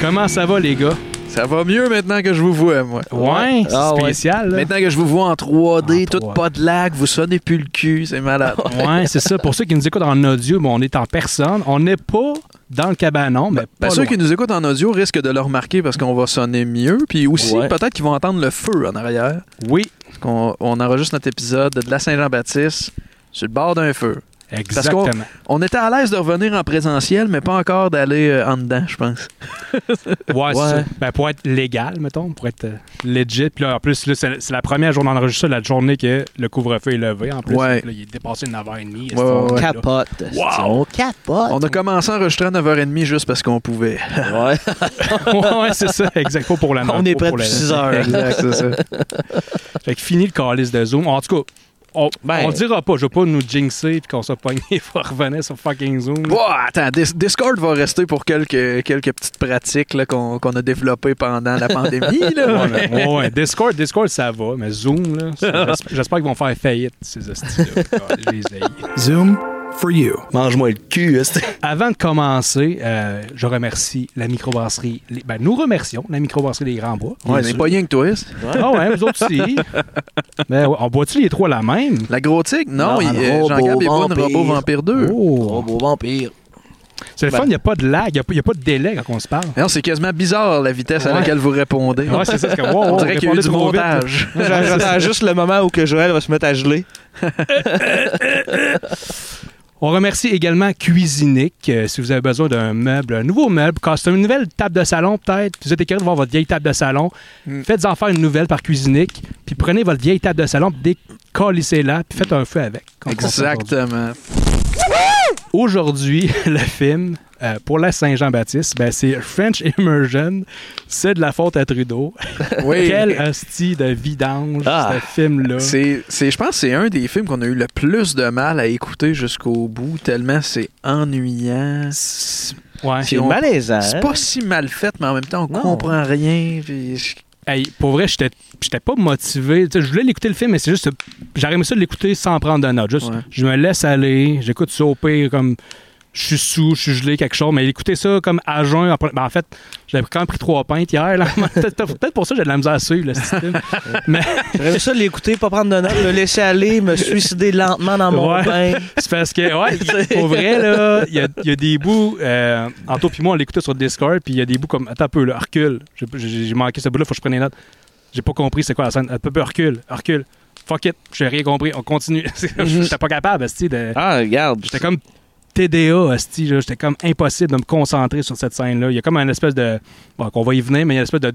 Comment ça va, les gars? Ça va mieux maintenant que je vous vois, moi. Ouais, c'est Ah spécial. Maintenant que je vous vois en 3D, En tout 3D. pas de lag, vous sonnez plus le cul, c'est malade. Ouais, c'est ça. Pour ceux qui nous écoutent en audio, bon, on est en personne. On n'est pas dans le cabanon, mais Ben, pas ceux loin. qui nous écoutent en audio risquent de le remarquer parce qu'on va sonner mieux. Puis aussi, Ouais. peut-être qu'ils vont entendre le feu en arrière. Oui, Parce qu'on on enregistre notre épisode de la Saint-Jean-Baptiste sur le bord d'un feu. Exactement. On était à l'aise de revenir en présentiel, mais pas encore d'aller euh, en dedans, je pense. Ouais, c'est Ouais. ça. Ben, pour être légal, mettons, pour être euh, legit. Puis là, en plus, là, c'est c'est la première journée d'enregistrement, la journée que le couvre-feu est levé. En plus, Ouais. Là, il est dépassé de 9h30. Ouais, ouais, ouais. Capote. Wow. On capote. On a commencé à enregistrer à 9h30 juste parce qu'on pouvait. Ouais. ouais, c'est ça, exact. Pas pour la On est prêt pour depuis la- 6 heures. exact, c'est ça. Fait que fini le calice de Zoom. En tout cas, on, Ben- on le dira pas. Je veux pas nous jinxer puis qu'on soit pogné pour revenir sur fucking Zoom. Attends, Dis- Discord va rester pour quelques, quelques petites pratiques là, qu'on qu'on a développées pendant la pandémie. Là. Ouais, mais- ouais, ouais. Discord, Discord, ça va, mais Zoom, j'espère qu'ils vont faire faillite, ces hosties-là. Zoom for you. Mange-moi le cul. est-ce que- Avant de commencer, euh, je remercie la microbrasserie. les- Ben, nous remercions la microbrasserie des Grands Bois. Ouais, mais sûr. pas rien que toi. c'est- Ah ouais, vous autres aussi. Mais ouais, on boit-tu les trois la même? La gros tigre? Non, Non, il- le robot Jean-Gab est bon, vampire. Robot Vampire 2. Oh! Robot vampire. C'est le Ben- fun, il n'y a pas de lag, il n'y a, pas de délai quand on se parle. Non, c'est quasiment bizarre la vitesse à laquelle vous répondez. Ouais, c'est ça, c'est comme, wow, On dirait qu'il y a eu du montage. J'attends juste le moment où que Joël va se mettre à geler. On remercie également Cuisinique. euh, si vous avez besoin d'un meuble, un nouveau meuble, custom, une nouvelle table de salon peut-être, vous êtes écœuré de voir votre vieille table de salon, Mm. faites-en faire une nouvelle par Cuisinique, puis prenez votre vieille table de salon, puis décollissez-la, puis faites un feu avec. Exactement. Aujourd'hui, le film euh, pour la Saint-Jean-Baptiste, ben, c'est French Immersion. C'est de la faute à Trudeau. Oui. Quel hostie de vidange, Ah. ce film-là. C'est, c'est- je pense que c'est un des films qu'on a eu le plus de mal à écouter jusqu'au bout, tellement c'est ennuyant. Ouais. C'est malaisant. C'est pas si mal fait, mais en même temps, on Non. comprend rien. puis Hey, pour vrai, j'étais j'étais pas motivé. Je voulais l'écouter le film, mais c'est juste. J'aurais aimé ça de l'écouter sans prendre de notes. Juste, Ouais. je me laisse aller, j'écoute ça au pire comme. Je suis sous, je suis gelé, quelque chose, mais écouter ça comme à jeun. ben, en fait, j'avais quand même pris trois pintes hier. là. Peut-être pour ça que j'ai de la misère à suivre le système. mais J'aurais ça de l'écouter, pas prendre de notes, le laisser aller, me suicider lentement dans mon Ouais. bain. c'est parce que, ouais, pour vrai, là, il y a, il y a des bouts. Euh, Anto puis moi, on l'écoutait sur Discord, puis il y a des bouts comme. Attends un peu, là, recule. J'ai- manqué ce bout-là, faut que je prenne les notes. J'ai pas compris c'est quoi la scène. Un peu, recule, recule. Fuck it, j'ai rien compris, on continue. J'étais pas capable, de. Ah, regarde. J'étais comme TDA, là. J'étais comme impossible de me concentrer sur cette scène-là. Il y a comme une espèce de. Bon, qu'on va y venir, mais il y a une espèce de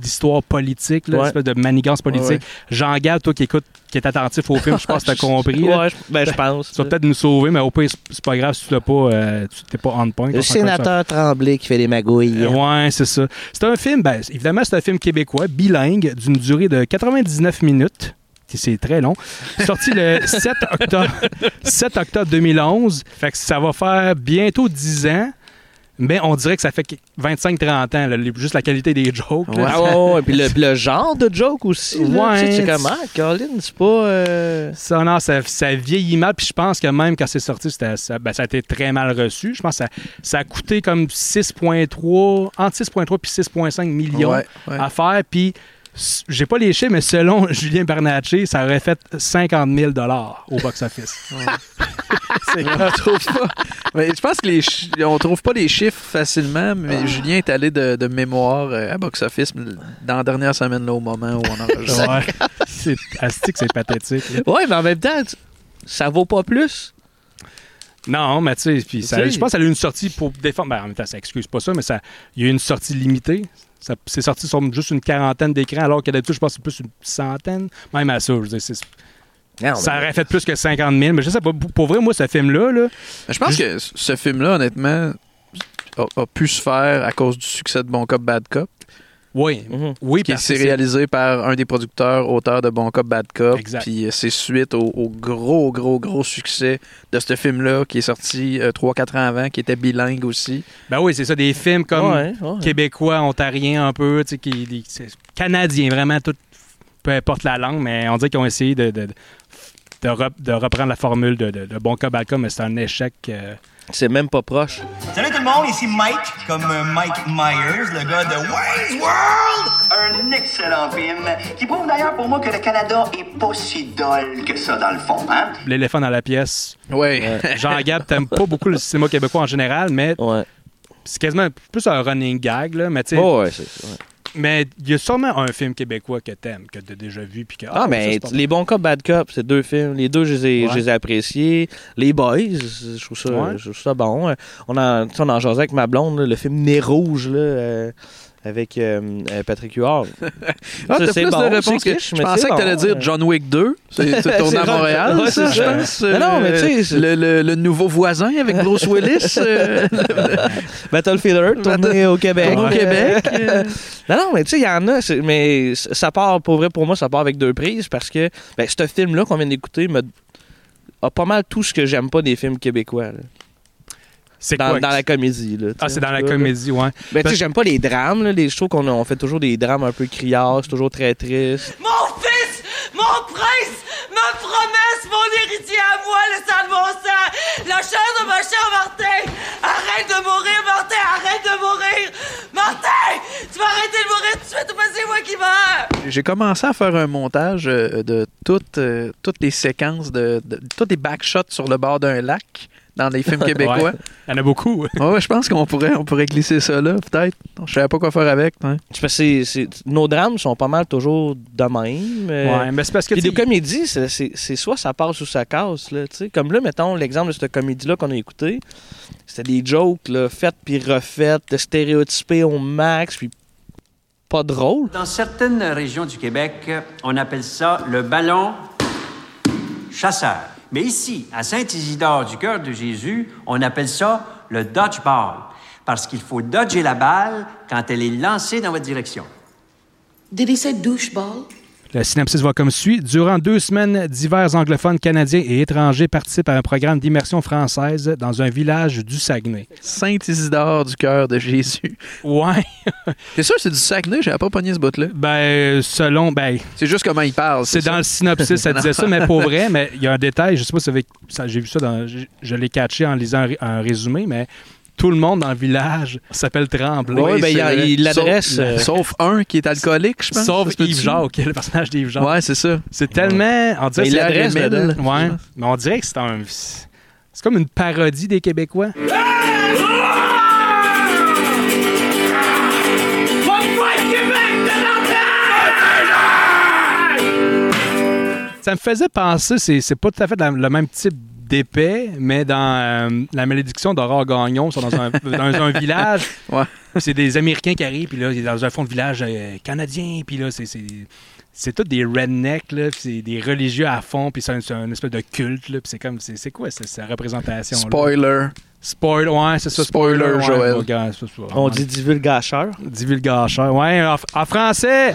d'histoire politique, là, une espèce de manigance politique. Ouais, ouais. Jean-Gab, toi qui écoutes, qui est attentif au film, je pense que t'as compris. là. Ouais, je- ben, je pense. Tu vas peut-être nous sauver, mais au pire, c'est- pas grave si tu l'as pas, euh, tu t'es pas on point. Le sénateur Tremblay qui fait des magouilles. Euh, Ouais, c'est ça. C'est un film, ben, évidemment, c'est un film québécois, bilingue, d'une durée de 99 minutes. C'est très long. Sorti le 7 octobre, 7 octobre 2011. Fait que ça va faire bientôt 10 ans. Mais on dirait que ça fait 25-30 ans, là, juste la qualité des jokes. là. Ouais. Ah ouais, ouais, puis le, puis le genre de joke aussi. Là, Ouais, Tu sais, c'est comment, Colin, c'est pas... euh, Ça, non, ça, ça vieillit mal. Puis je pense que même quand c'est sorti, c'était- ça, ben, ça a été très mal reçu. Je pense que ça, ça a coûté comme 6,3, entre 6,3 puis 6,5 millions Ouais, ouais. à faire. Puis j'ai pas les chiffres, mais selon Julien Bernatchez, ça aurait fait 50 000 au box-office. On trouve pas. Mais je pense que les chi- on trouve pas les chiffres facilement, mais Julien est allé de, de mémoire euh, à box office dans la dernière semaine là, au moment où on enregistre. Ouais. c'est astique, c'est pathétique. Ouais, mais en même temps, ça vaut pas plus. Non, mais tu sais, puis ça- Tu sais. je pense qu'elle a eu une sortie pour défendre. Ben, en même temps, ça excuse pas ça, mais ça, il y a eu une sortie limitée. C'est sorti sur juste une quarantaine d'écrans, alors que d'habitude, je pense que c'est plus une centaine. Même à ça, je veux dire, c'est- Non, ça aurait fait plus que 50 000. Mais je sais pas, pour- pour vrai, moi, ce film-là, là, Je pense que ce film-là, honnêtement, a, a pu se faire à cause du succès de Bon Cop, Bad Cop, oui, Mhm. oui, qui parce c'est- réalisé par un des producteurs, auteurs de Bon Cop, Bad Cop. Exact. Puis euh, c'est suite au, au gros, gros, gros succès de ce film-là qui est sorti 3-4 ans avant, qui était bilingue aussi. Ben oui, c'est ça, des films comme Ouais, ouais. québécois, ontariens un peu, tu sais, qui, c'est- canadiens, vraiment, tout, peu importe la langue, mais on dirait qu'ils ont essayé de, de, de, rep- de reprendre la formule de Bon Cop, Bad Cop, mais c'est un échec. euh, C'est même pas proche. Salut, tout le monde, ici Mike, comme euh, Mike Myers, le gars de Wayne's World! Un excellent film qui prouve d'ailleurs pour moi que le Canada est pas si dole que ça dans le fond, hein? L'éléphant dans la pièce. Ouais. Jean-Gab, t'aimes pas beaucoup le cinéma québécois en général, mais Ouais. c'est quasiment plus un running gag, là. Mais tu sais, Oh, ouais, c'est ouais. Mais il y a sûrement un film québécois que t'aimes, que t'as déjà vu, puis que. Ah, mais ça, c'est pas- les bons cops, bad cops, c'est deux films. Les deux, je les ai, Ouais. je les ai appréciés. Les boys, je trouve ça, Ouais. je trouve ça bon. Euh, On en, on en jasait avec ma blonde, là, le film Nez Rouge, là, euh, avec euh, euh, Patrick Huard. Ah, t'as c'est plus bon, de c'est réponses que kitsch, je pensais que t'allais bon. dire John Wick 2. C'est tourné à Montréal, ça, je pense. Mais non, mais tu sais, Euh, le, le- le nouveau voisin avec Bruce Willis. euh, Battlefield tourné au Québec. tourné au Québec. euh, Non, non, mais tu sais, il y en a, mais ça part, pour vrai, pour moi, ça part avec deux prises parce que ben, ce film-là qu'on vient d'écouter a pas mal tout ce que j'aime pas des films québécois. là. C'est Dans, quoi dans la comédie. Là, Ah, c'est dans la comédie, ouais. Ben, tu sais, j'aime pas les drames. Là. Les, je trouve qu'on fait toujours des drames un peu criards, toujours très triste. Mon fils, mon prince, ma promesse, mon héritier à moi, le sang de mon sang, la chair de ma chair, Martin. Arrête de mourir, Martin, arrête de mourir. Martin, tu vas arrêter de mourir tout de suite ou pas c'est moi qui meurs. J'ai commencé à faire un montage euh, de toutes, euh, toutes les séquences, de, de- tous les backshots sur le bord d'un lac dans les films québécois. Ouais. Il y en a beaucoup. Ouais, je pense qu'on pourrait, on pourrait glisser ça là, peut-être. Je savais pas quoi faire avec. hein. C'est parce que c'est- c'est- nos drames sont pas mal toujours de même. euh, Ouais, mais c'est parce que. Des comédies, c'est- c'est c'est soit ça passe ou ça casse. Là. Comme là, mettons l'exemple de cette comédie-là qu'on a écouté. C'était des jokes là, faites puis refaites, stéréotypés au max, puis pas drôle. Dans certaines régions du Québec, on appelle ça le ballon chasseur. Mais ici, à Saint-Isidore du cœur de Jésus, on appelle ça le dodgeball. Parce qu'il faut dodger la balle quand elle est lancée dans votre direction. Did he say doucheball? Le synopsis va comme suit. Durant deux semaines, divers anglophones canadiens et étrangers participent à un programme d'immersion française dans un village du Saguenay. Saint-Isidore du cœur de Jésus. Ouais. C'est sûr, c'est du Saguenay, j'avais pas pogné ce bout-là. Ben, selon. Ben, C'est juste comment il parle. c'est dans le synopsis, ça disait ça, mais pour vrai, mais il y a un détail, je sais pas si j'ai vu ça dans. Je, je l'ai catché en lisant un résumé, mais tout le monde dans le village s'appelle Tremblay. Ouais, ben, il l'adresse, Sauf, euh, sauf un qui est alcoolique, je pense. Sauf? Yves Jacques, le personnage d'Yves Jacques. Ouais, c'est ça. C'est tellement. On dirait Ben, il. Émile. Ouais. Mais on dirait que c'est un. C'est comme une parodie des Québécois. Ça me faisait penser, c'est, pas tout à fait le même type d'épée, mais dans euh, La malédiction d'Aurore Gagnon, ils sont dans un, dans un village. Ouais. C'est des Américains qui arrivent, puis là, il est dans un fond de village euh, canadien, puis là, c'est. c'est tous des rednecks, là, c'est des religieux à fond, puis c'est un, c'est un espèce de culte, là, puis c'est comme, c'est, quoi cette, cette représentation Spoiler. Spoiler, ouais, c'est ça. Spoiler, ouais, Joël. ouais, gars, c'est ça, On ouais. dit divulgacheur. divulgateur. Ouais, en, en français!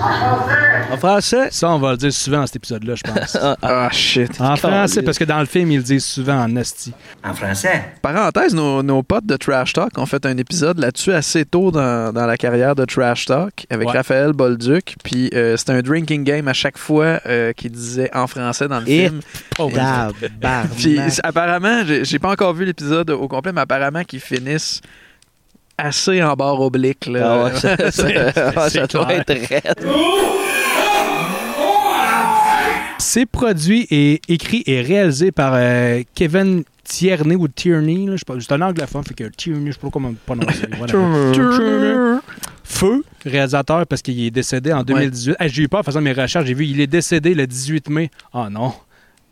En français? Ça, on va le dire souvent dans cet épisode-là, je pense. Ah, shit. en français, parce que dans le film, ils le disent souvent en asti. En français? Parenthèse, nos, nos potes de Trash Talk ont fait un épisode là-dessus assez tôt dans, dans la carrière de Trash Talk avec Ouais. Raphaël Bolduc. Puis euh, c'était un drinking game à chaque fois euh, qui disait en français dans le Et- film. Oh, Puis apparemment, j'ai pas encore vu l'épisode au complet, mais apparemment qu'ils finissent assez en barre oblique. Là. Ah ouais, ça, doit être raide. C'est produit et écrit et réalisé par euh, Kevin Tierney ou Tierney. là, je sais pas, C'est un anglophone, fait que Tierney, je sais pas comment le prononcer. Voilà. Feu, réalisateur, parce qu'il est décédé en 2018. Ah, j'ai eu peur en faisant mes recherches. J'ai vu, il est décédé le 18 mai. Ah non,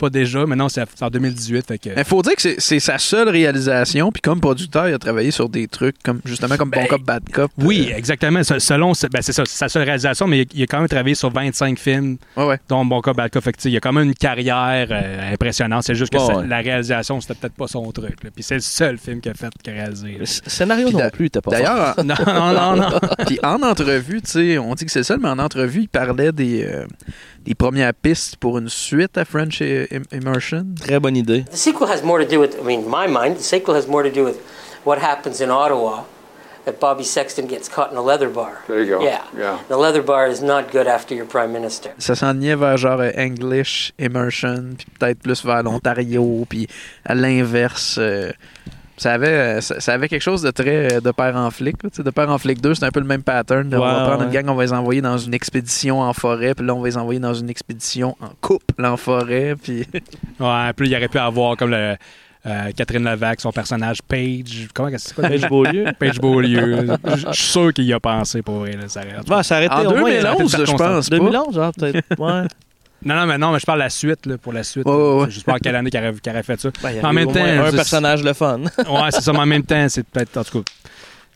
pas déjà, mais non, c'est en 2018. Fait que... Il faut dire que c'est- c'est sa seule réalisation. Puis comme producteur, il a travaillé sur des trucs comme justement comme Bon Ben, Cop, Bad Cop. Oui, exactement. Se- Selon, ben, c'est ça, c'est sa seule réalisation, mais il, il a quand même travaillé sur 25 films, Ouais, ouais. dont Bon Cas, Bad Cop. Fait que, il a quand même une carrière euh, impressionnante. C'est juste que Ouais, ça- ouais. la réalisation, c'était peut-être pas son truc. là. Puis c'est le seul film qu'il a fait, qu'il a réalisé. Le scénario Puis non plus, t'as pas D'ailleurs, Non, non, non, non. Puis en entrevue, tu sais, on dit que c'est le seul, mais en entrevue, il parlait des, euh, des premières pistes pour une suite à French Immersion? Très bonne idée. The sequel has more to do with, I mean, my mind, the sequel has more to do with what happens in Ottawa. That Bobby Sexton gets caught in a leather bar. There you go. Yeah. Yeah. The leather bar is not good after your prime minister. Ça s'enlignait vers genre euh, English Immersion, puis peut-être plus vers l'Ontario, puis à l'inverse. euh, Ça avait, euh, ça, ça avait quelque chose de très euh, de père en flic. là, De père en flic 2, c'est un peu le même pattern. on va Ouais, prendre une gang, on va les envoyer dans une expédition en forêt, puis là, on va les envoyer dans une expédition en couple en forêt. Puis Ouais, puis il aurait pu avoir comme le, euh, Catherine Levac, son personnage Paige. Comment c'est quoi? Paige Beaulieu. Paige Beaulieu. Je je suis sûr qu'il y a pensé pour vrai. Là, ça Bon, ça a arrêté en au moins, il y a- 2011, je pense pas. 2011, genre, peut-être. Ouais. Non, non, mais non, mais je parle de la suite, là, pour la suite. Ouais, ouais. Je sais pas en quelle année qu'il aurait, qu'il aurait fait ça. Ben, En même au temps, moins un personnage le fun. Ouais, c'est ça, mais en même temps, c'est peut-être. En tout cas,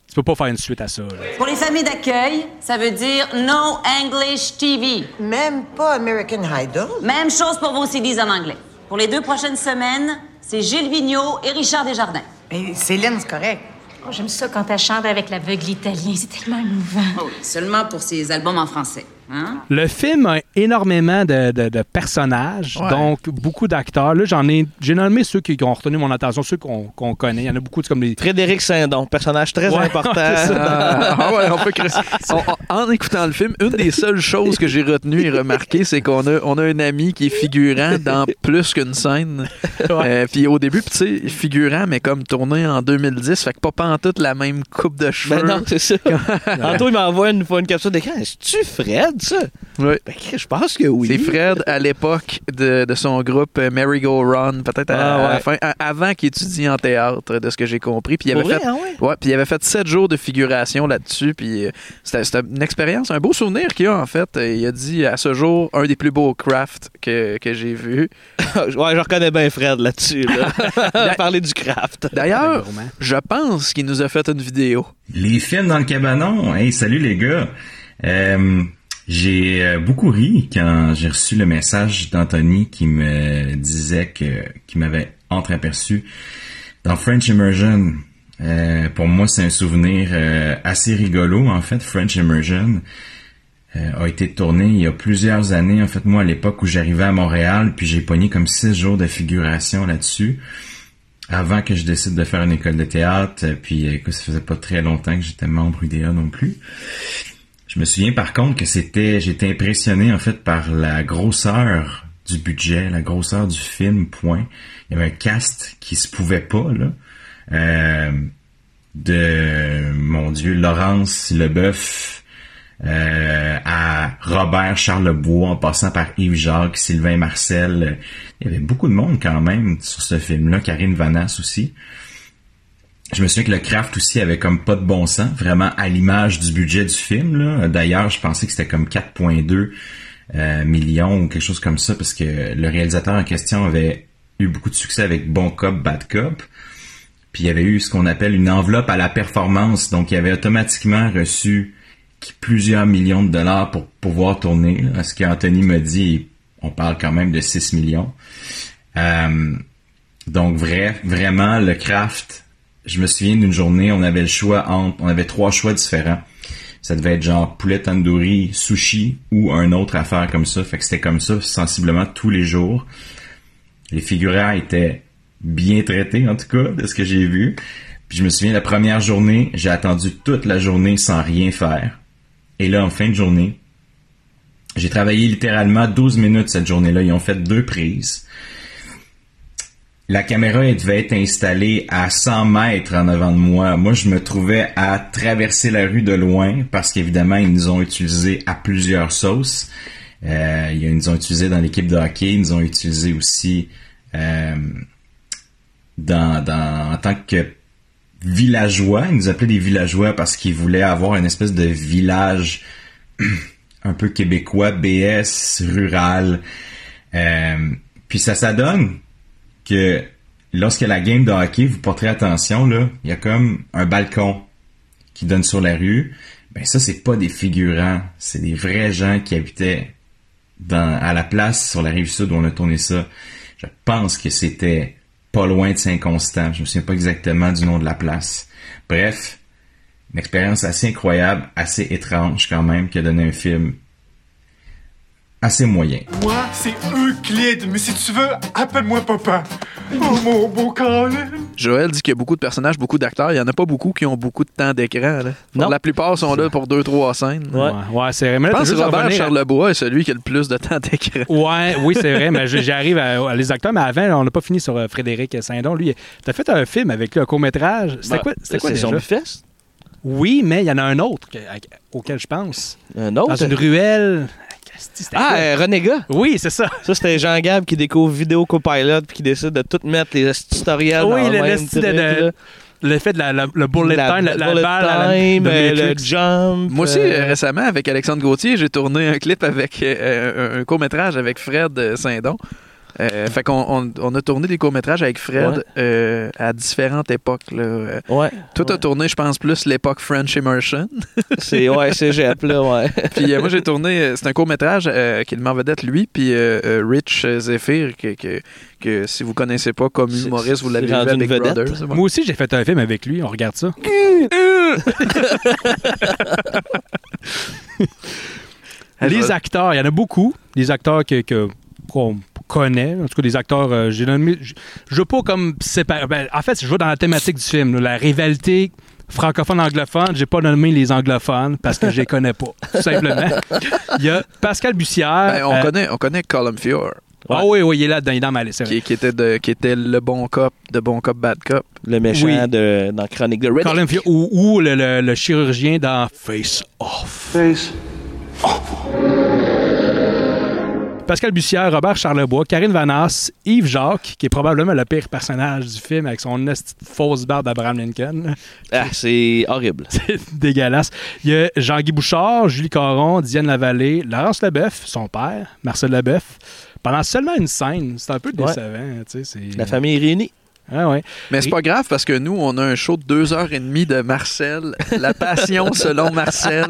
tu peux pas faire une suite à ça. là. Pour les familles d'accueil, ça veut dire No English TV. Même pas American Idol. Même chose pour vos CDs en anglais. Pour les deux prochaines semaines, c'est Gilles Vigneault et Richard Desjardins. Et Céline, c'est correct. Oh, J'aime ça quand elle chante avec l'aveugle italien. C'est tellement émouvant. Oh oui, seulement pour ses albums en français. Hein? Le film a énormément de, de- de personnages, Ouais. donc beaucoup d'acteurs. Là, j'en ai, j'ai nommé ceux qui, qui ont retenu mon attention, ceux qu'on qu'on connaît. Il y en a beaucoup, comme les. Frédéric Saint-Don, personnage très Ouais, important. Ah, ah ouais, on peut. On- on- en écoutant le film, une des seules choses que j'ai retenues et remarquées, c'est qu'on a, on a un ami qui est figurant dans plus qu'une scène. Euh, puis au début, tu sais, figurant, mais comme tourné en 2010, fait que pas pantoute la même coupe de cheveux. Ben non, c'est ça. Anto, il m'envoie une fois une capture d'écran. Est-ce-tu Fred, ça? Ouais. Ben, je pense que oui. C'est Fred à l'époque de, de son groupe euh, Merry Go Run, peut-être à, Ah, à la fin, à- avant qu'il étudie en théâtre, de ce que j'ai compris. Puis il avait vrai, fait, ah ouais? ouais, puis il avait fait sept jours de figuration là-dessus. Puis euh, c'était c'était une expérience, un beau souvenir qu'il a en fait. Euh, Il a dit à ce jour un des plus beaux crafts que, que j'ai vu. ouais, je reconnais bien Fred là-dessus. Là. Parler du craft. D'ailleurs, je pense qu'il nous a fait une vidéo. Les films dans le cabanon. Hey, salut les gars. Euh, j'ai euh, beaucoup ri quand j'ai reçu le message d'Anthony qui me disait que qui m'avait entreaperçu dans French Immersion. Euh, pour moi, c'est un souvenir euh, assez rigolo en fait. French Immersion euh, a été tourné il y a plusieurs années. En fait, moi, à l'époque où j'arrivais à Montréal, puis j'ai pogné comme six jours de figuration là-dessus avant que je décide de faire une école de théâtre, puis euh, écoute, ça faisait pas très longtemps que j'étais membre UDA non plus. Je me souviens par contre que c'était, j'étais impressionné en fait par la grosseur du budget, la grosseur du film, point. Il y avait un cast qui se pouvait pas, là. Euh, de, mon Dieu, Laurence Leboeuf, euh, à Robert Charlebois, en passant par Yves Jacques, Sylvain Marcel. Il y avait beaucoup de monde quand même sur ce film-là. Karine Vanasse aussi. Je me souviens que le craft aussi avait comme pas de bon sens, vraiment à l'image du budget du film. D'ailleurs, je pensais que c'était comme 4.2 euh, millions ou quelque chose comme ça, parce que le réalisateur en question avait eu beaucoup de succès avec Bon Cop, Bad Cop. Puis il y avait eu ce qu'on appelle une enveloppe à la performance, donc il avait automatiquement reçu plusieurs millions de dollars pour pouvoir tourner. là. Ce qu'Anthony me dit, on parle quand même de 6 millions. Euh, donc vrai, vraiment le craft. Je me souviens d'une journée, on avait le choix entre, on avait trois choix différents. Ça devait être genre poulet tandoori, sushi ou un autre affaire comme ça. Fait que c'était comme ça sensiblement tous les jours. Les figurants étaient bien traités en tout cas de ce que j'ai vu. Puis je me souviens la première journée, j'ai attendu toute la journée sans rien faire. Et là en fin de journée, j'ai travaillé littéralement 12 minutes cette journée-là. Ils ont fait deux prises. La caméra devait être installée à 100 mètres en avant de moi. Moi, je me trouvais à traverser la rue de loin parce qu'évidemment, ils nous ont utilisé à plusieurs sauces. Euh, ils nous ont utilisé dans l'équipe de hockey. Ils nous ont utilisé aussi euh, dans, dans, en tant que villageois. Ils nous appelaient des villageois parce qu'ils voulaient avoir une espèce de village un peu québécois, BS, rural. Euh, puis ça s'adonne que lorsque la game de hockey, vous porterez attention, là, il y a comme un balcon qui donne sur la rue. Ben ça, c'est pas des figurants, c'est des vrais gens qui habitaient à la place sur la rive sud où on a tourné ça. Je pense que c'était pas loin de Saint-Constant. Je me souviens pas exactement du nom de la place. Bref, une expérience assez incroyable, assez étrange quand même, qui a donné un film assez moyen. Moi, c'est Euclide, mais si tu veux, appelle-moi papa. Oh mon beau Colin. Joël dit qu'il y a beaucoup de personnages, beaucoup d'acteurs. Il y en a pas beaucoup qui ont beaucoup de temps d'écran. La plupart sont là pour deux, trois scènes. Ouais. Ouais, c'est vrai. Mais Je là, pense que Robert Charlebois est celui qui a le plus de temps d'écran. Ouais, oui, c'est vrai, mais j'arrive à, à les acteurs. Mais avant, on n'a pas fini sur euh, Frédéric Saint-Don. Lui, t'as fait un film avec lui, un court-métrage. C'était Ben, quoi, c'était quoi déjà? Zombie Fest? Oui, mais il y en a un autre que- à- auquel je pense. Un autre? Dans une ruelle. Ah, euh, Renégat. Oui, c'est ça. Ça, c'était Jean Gab qui découvre Vidéo Copilot puis qui décide de tout mettre les tutoriels Oui, dans le- même de- truc, de- là. Le fait de la, la- le bullet La- time, la, la bullet balle, à la- time, de euh, le jump. Moi aussi, euh, récemment, avec Alexandre Gauthier, j'ai tourné un clip avec euh, un, un court-métrage avec Fred euh, Saint-Don. Euh, fait qu'on on, on a tourné des courts-métrages avec Fred Ouais. euh, à différentes époques. Là. Ouais. Toi, t'as tourné, je pense, plus l'époque French Immersion. C'est ouais, cégep, là, ouais. puis euh, moi, j'ai tourné, c'est un court-métrage euh, qui est le vedette, lui, puis Rich Zephyr, que, que, que si vous connaissez pas comme humoriste, vous l'avez vu à une Big vedette. Brother. c'est bon. Moi aussi, j'ai fait un film avec lui. On regarde ça. Les acteurs, il y en a beaucoup. Des acteurs que, que- qu'on connaît. En tout cas, des acteurs. euh, j'ai nommé. Je je veux pas comme séparer. ben, en fait, je veux dans la thématique du film. là, la rivalité francophone-anglophone. J'ai pas nommé les anglophones parce que je les connais pas. Tout simplement. Il y a Pascal Bussière. Ben, on, euh, connaît, on connaît Colin Fior, Ah oui, oui, il est là-dedans. Il est dans ma liste. qui, qui était de, qui était le bon cop, de bon cop, bad cop. Le méchant Oui. de, dans Chronique de Riddick. Colin Firth, ou, ou le, le- le chirurgien dans Face Off. Face. Pascal Bussière, Robert Charlebois, Karine Vanasse, Yves Jacques, qui est probablement le pire personnage du film avec son fausse barbe d'Abraham Lincoln. Ah, c'est horrible. C'est dégueulasse. Il y a Jean-Guy Bouchard, Julie Caron, Diane Lavallée, Laurence Leboeuf, son père, Marcel Leboeuf. Pendant seulement une scène, c'est un peu décevant. La famille est réunie. Ah ouais. Mais c'est pas grave parce que nous, on a un show de deux heures et demie de Marcel, La Passion selon Marcel,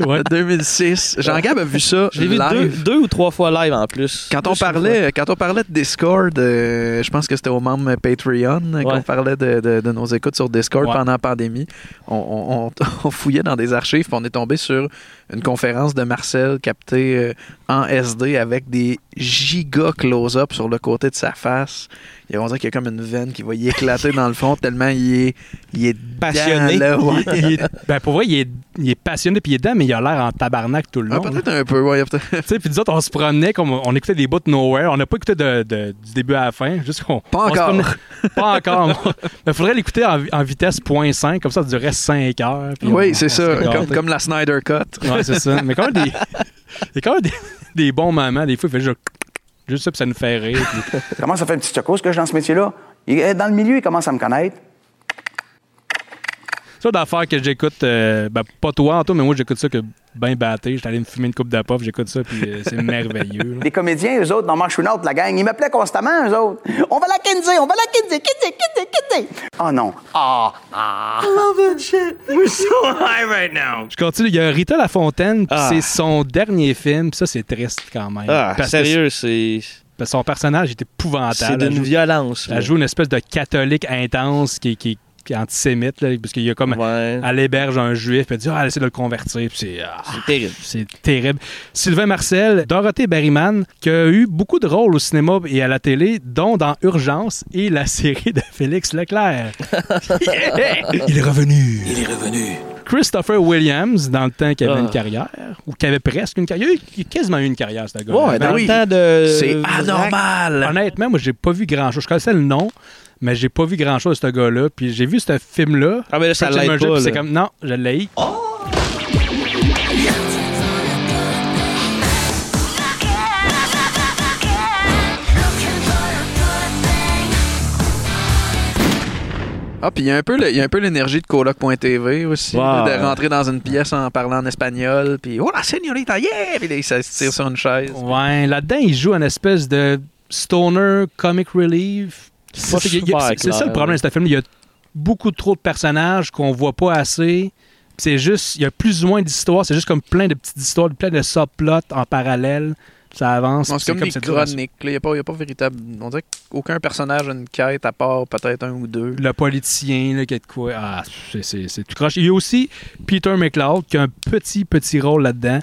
Ouais. de 2006. Jean-Gab a vu ça Je l'ai vu deux, ou trois fois live en plus. Quand on, parlait, quand on parlait de Discord, euh, je pense que c'était aux membres Patreon euh, qu'on parlait de, de- de nos écoutes sur Discord pendant la pandémie. On, on- on- on fouillait dans des archives puis on est tombé sur une conférence de Marcel captée euh, en SD avec des giga close-up sur le côté de sa face. Et on dirait qu'il y a comme une veine qui va y éclater dans le fond tellement il est, il est Passionné. dedans, là, ouais. Il est- ben pour vrai, il est, il est passionné puis il est dedans, mais il a l'air en tabarnak tout le Ah, long. peut-être un peu, ouais. peut-être- Tu sais, puis nous autres, on se promenait comme on écoutait des bouts de Nowhere. On n'a pas écouté de, de- du début à la fin. Juste qu'on. Pas encore. Pas encore. Mais il faudrait l'écouter en, en vitesse 0.5, comme ça, ça durait 5 heures. Oui, c'est ça, comme, comme la Snyder Cut. Ouais, c'est ça. Mais quand même, des... il y a quand même des, des bons moments. Des fois, il fait juste, juste ça, puis ça nous fait rire. puis- Comment ça fait un petit choco ce que je suis dans ce métier-là? Dans le milieu, il commence à me connaître. Ça, d'affaires que j'écoute, euh, ben, pas toi, Anto, mais moi, j'écoute ça que bien batté. J'étais allé me fumer une coupe de puff, j'écoute ça, puis euh, c'est merveilleux. là. Les comédiens, eux autres, dans Manche ou Nord, la gang, ils m'appelaient constamment, eux autres. On va la Kinsey, on va la Kinsey, Kinsey, Kinsey, Kinsey. Oh non. Ah, ah. Je continue. Il y a Rita Lafontaine, puis Ah. c'est son dernier film, puis ça, c'est triste quand même. Ah, Parce sérieux, c'est. Son personnage est C'est épouvantable. Elle d'une joue- violence. Elle joue une espèce de catholique intense qui, qui, qui est antisémite, là, parce qu'il y a comme. Ouais. Elle héberge un juif, puis elle dit Ah, elle essaie de le convertir, puis c'est. ah, C'est terrible. c'est terrible. Sylvain Marcel, Dorothée Berryman, qui a eu beaucoup de rôles au cinéma et à la télé, dont dans Urgence et la série de Félix Leclerc. Il est revenu. Il est revenu. Christopher Williams, dans le temps qu'il avait Ah. une carrière, ou qu'il avait presque une carrière. Il a quasiment eu une carrière, ce gars. Ouais, dans le temps de. C'est anormal. Honnêtement, moi, j'ai pas vu grand-chose. Je connaissais le nom, mais j'ai pas vu grand-chose de ce gars-là. Puis j'ai vu ce film-là. Ah, mais là, ça l'aide pas, là. comme, non, je l'ai. Ah, puis il y a un peu le- il y a un peu l'énergie de coloc.tv aussi, Wow. là, de rentrer dans une pièce en parlant en espagnol, puis oh la señorita, yeah! Puis là, il se tire sur une chaise. Ouais, là-dedans, il joue une espèce de stoner comic relief. C'est ça le problème de ce film. Il y a beaucoup trop de personnages qu'on voit pas assez. Puis C'est juste, il y a plus ou moins d'histoires. C'est juste comme plein de petites histoires, plein de subplots en parallèle. Ça avance. C'est comme des à- chroniques. Il n'y a, a pas véritable. On dirait qu'aucun personnage a une quête à part peut-être un ou deux. Le politicien, là, qui est de quoi. Ah, c'est tout croche. Il y a aussi Peter McLeod qui a un petit, petit rôle là-dedans.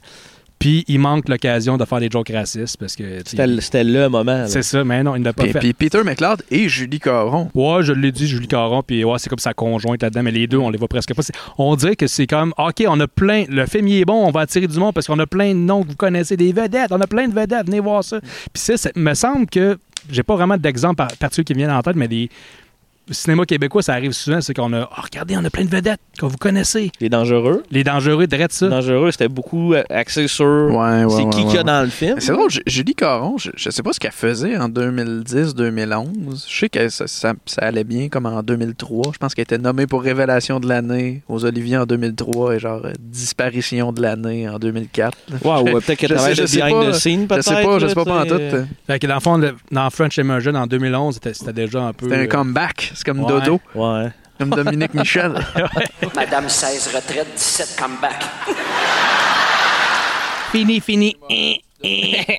Puis il manque l'occasion de faire des jokes racistes parce que. C'était le- moment. C'est ça, mais non, il n'a pas Puis, fait. puis Peter McLeod et Julie Caron. Ouais, je l'ai dit, Julie Caron, puis ouais, c'est comme sa conjointe là-dedans, mais les deux, on les voit presque pas. On dirait que c'est comme, OK, on a plein, le film il est bon, on va attirer du monde parce qu'on a plein de noms que vous connaissez, des vedettes, on a plein de vedettes, venez voir ça. Puis ça, ça me semble que, j'ai pas vraiment d'exemple par- particulier qui me viennent en tête, mais des cinéma québécois, ça arrive souvent, c'est qu'on a, oh, regardez, on a plein de vedettes que vous connaissez. Les dangereux. Les dangereux, direct ça. Dangereux, c'était beaucoup euh, axé sur Ouais, ouais, c'est ouais, qui ouais, qu'il y a ouais. dans le film. C'est drôle, Ju- Julie Caron, je, je sais pas ce qu'elle faisait en 2010-2011. Je sais que ça, ça- ça allait bien comme en 2003. Je pense qu'elle était nommée pour Révélation de l'année aux Oliviers en 2003 et genre euh, Disparition de l'année en 2004. Ouais, ou peut-être qu'elle travaille behind pas. the scene, Je sais peut-être, pas, je sais pas, pas en tout. Fait que dans le fond, le- dans French Immersion en 2011, c'était c'était déjà un peu. C'était un euh, comeback. C'est comme ouais. Dodo. Ouais. Comme Dominique Michel. Madame 16 retraite, 17 comeback. Fini, fini.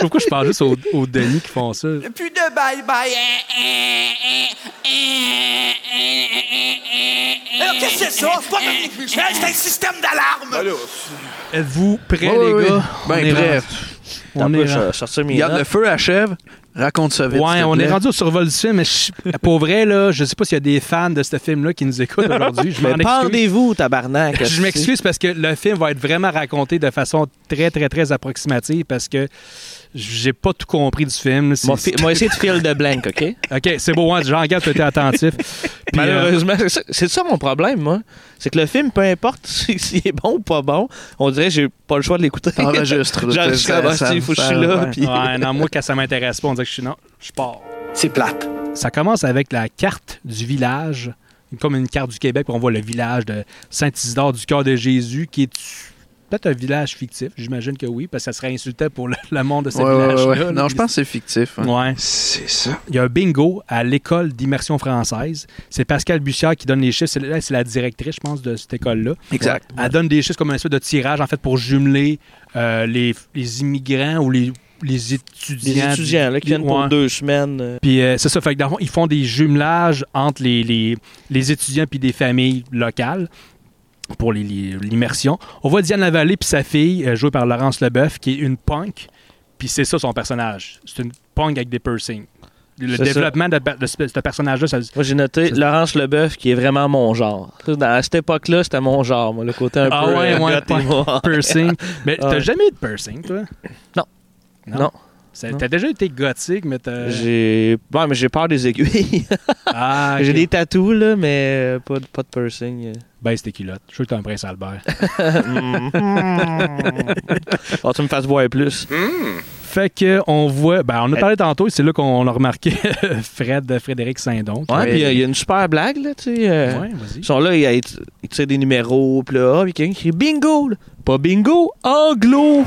Pourquoi je parle juste aux, aux Denis qui font ça? Plus de bye-bye. Alors, qu'est-ce que c'est ça? C'est pas Dominique Michel, c'est un système d'alarme. Êtes-vous prêts, Ouais, les ouais, gars? Ben, On est prêt. rendu- On est sortir mes Regarde, le feu achève. Raconte ça vite. Ouais, on est rendu au survol du film, mais je- pour vrai, là, je sais pas s'il y a des fans de ce film-là qui nous écoutent aujourd'hui. Je pendez-vous, tabarnak. Je m'excuse parce que le film va être vraiment raconté de façon très, très, très approximative parce que j'ai pas tout compris du film. Moi, moi, essayer de filer de blank, OK? OK, c'est beau, hein, Jean-Gab, tu été attentif. Puis, euh, Malheureusement, c'est ça- c'est ça mon problème, moi. C'est que le film, peu importe si- s'il est bon ou pas bon, on dirait que j'ai pas le choix de l'écouter. T'enregistres, là. Genre, je suis Ça- comme, ah, ça- il faut que je suis là. ouais. puis- Ouais, non, moi, quand ça m'intéresse pas, on dirait que je suis non, je pars. C'est plate. Ça commence avec la carte du village, comme une carte du Québec, où on voit le village de Saint-Isidore du cœur de Jésus, qui est peut-être un village fictif, j'imagine que oui, parce que ça serait insultant pour le, le monde de ce Ouais, village-là. ouais, ouais. là. Non, je pense que c'est fictif. hein. Ouais. C'est ça. Il y a un bingo à l'école d'immersion française. C'est Pascal Bussière qui donne les chiffres. C'est là, c'est la directrice, je pense, de cette école-là. Exact. Elle donne des chiffres comme un espèce de tirage, en fait, pour jumeler euh, les, les immigrants ou les, les étudiants. Les étudiants là, qui viennent pour Ouais. deux semaines. euh, Puis euh, c'est ça, fait que dans le fond, ils font des jumelages entre les, les, les étudiants puis des familles locales pour l'immersion. On voit Diane Lavallée puis sa fille, euh, jouée par Laurence Leboeuf, qui est une punk. Puis c'est ça son personnage. C'est une punk avec des piercings. Le développement de, de ce, ce personnage-là, ça, Moi, j'ai noté Laurence Leboeuf, qui est vraiment mon genre. À cette époque-là, c'était mon genre, moi, le côté un Ah peu ouais, euh, ouais, piercing. Mais t'as jamais eu de piercing, toi? Non? Non. T'as déjà été gothique, mais t'as... J'ai ouais, mais j'ai peur des aiguilles. Ah, J'ai des tatous, là, mais euh, pas, de- pas de piercing. Baisse tes culottes. Je suis sûr que t'es un prince Albert. Oh, tu me fasses voir plus. Fait que on voit, ben on a parlé tantôt, et c'est là qu'on a remarqué Fred, Frédéric Saint-Don. Ouais, puis euh, il y a une super blague, là, tu sais. euh, Ouais, vas-y. Ils sont là, ils, tirent des numéros, puis là, ah, puis quelqu'un qui crie bingo, là. Pas bingo, anglo.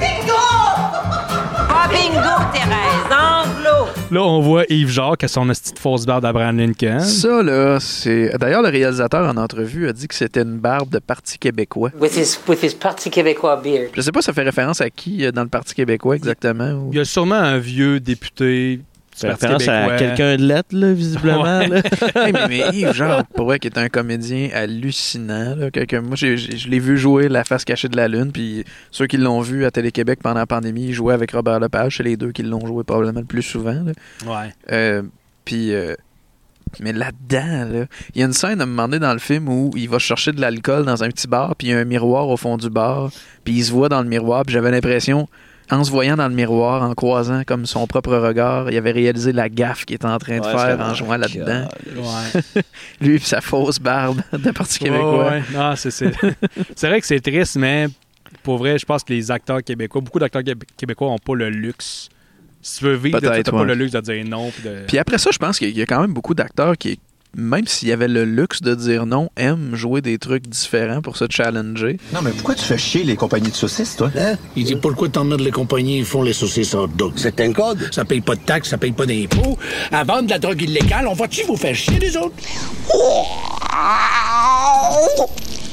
Pas bingo, Thérèse, anglo. Là, on voit Yves Jacques à son petite fausse barbe d'Abraham Lincoln. Ça, là, c'est. D'ailleurs, le réalisateur en entrevue a dit que c'était une barbe de Parti québécois. With his, with his Parti québécois beard. Je sais pas, ça fait référence à qui euh, dans le Parti québécois exactement. ou- Il y a sûrement un vieux député Parti référence à quelqu'un de lettre, là, visiblement. Ouais. là. Hey, mais, mais Yves Jacques, pour vrai, qui est un comédien hallucinant. Là, quelqu'un- moi, j'ai- j'ai- je l'ai vu jouer La face cachée de la Lune, puis ceux qui l'ont vu à Télé-Québec pendant la pandémie, il jouait avec Robert Lepage. C'est les deux qui l'ont joué probablement le plus souvent. là. Ouais. Euh, puis, euh, mais là-dedans, là, il y a une scène à moment donné dans le film où il va chercher de l'alcool dans un petit bar, puis il y a un miroir au fond du bar, puis il se voit dans le miroir, puis j'avais l'impression, en se voyant dans le miroir, en croisant comme son propre regard, il avait réalisé la gaffe qu'il était en train de Ouais, faire en jouant là-dedans. Ouais. Lui, puis sa fausse barbe de Parti québécois. Ouais, ouais. Non, c'est, c'est... c'est vrai que c'est triste, mais pour vrai, je pense que les acteurs québécois, beaucoup d'acteurs québé- québécois n'ont pas le luxe. Si tu veux vivre, tu n'as pas le luxe de dire non. Puis de... Puis après ça, je pense qu'il y a quand même beaucoup d'acteurs qui, même s'il y avait le luxe de dire non, aiment jouer des trucs différents pour se challenger. Non, mais pourquoi tu fais chier les compagnies de saucisses, toi? Hein? Il dit pourquoi t'emmerdes les compagnies ils font les saucisses hot dog? C'est un code. Ça paye pas de taxes, ça paye pas d'impôts. À vendre de la drogue illégale, on va-tu vous faire chier les autres?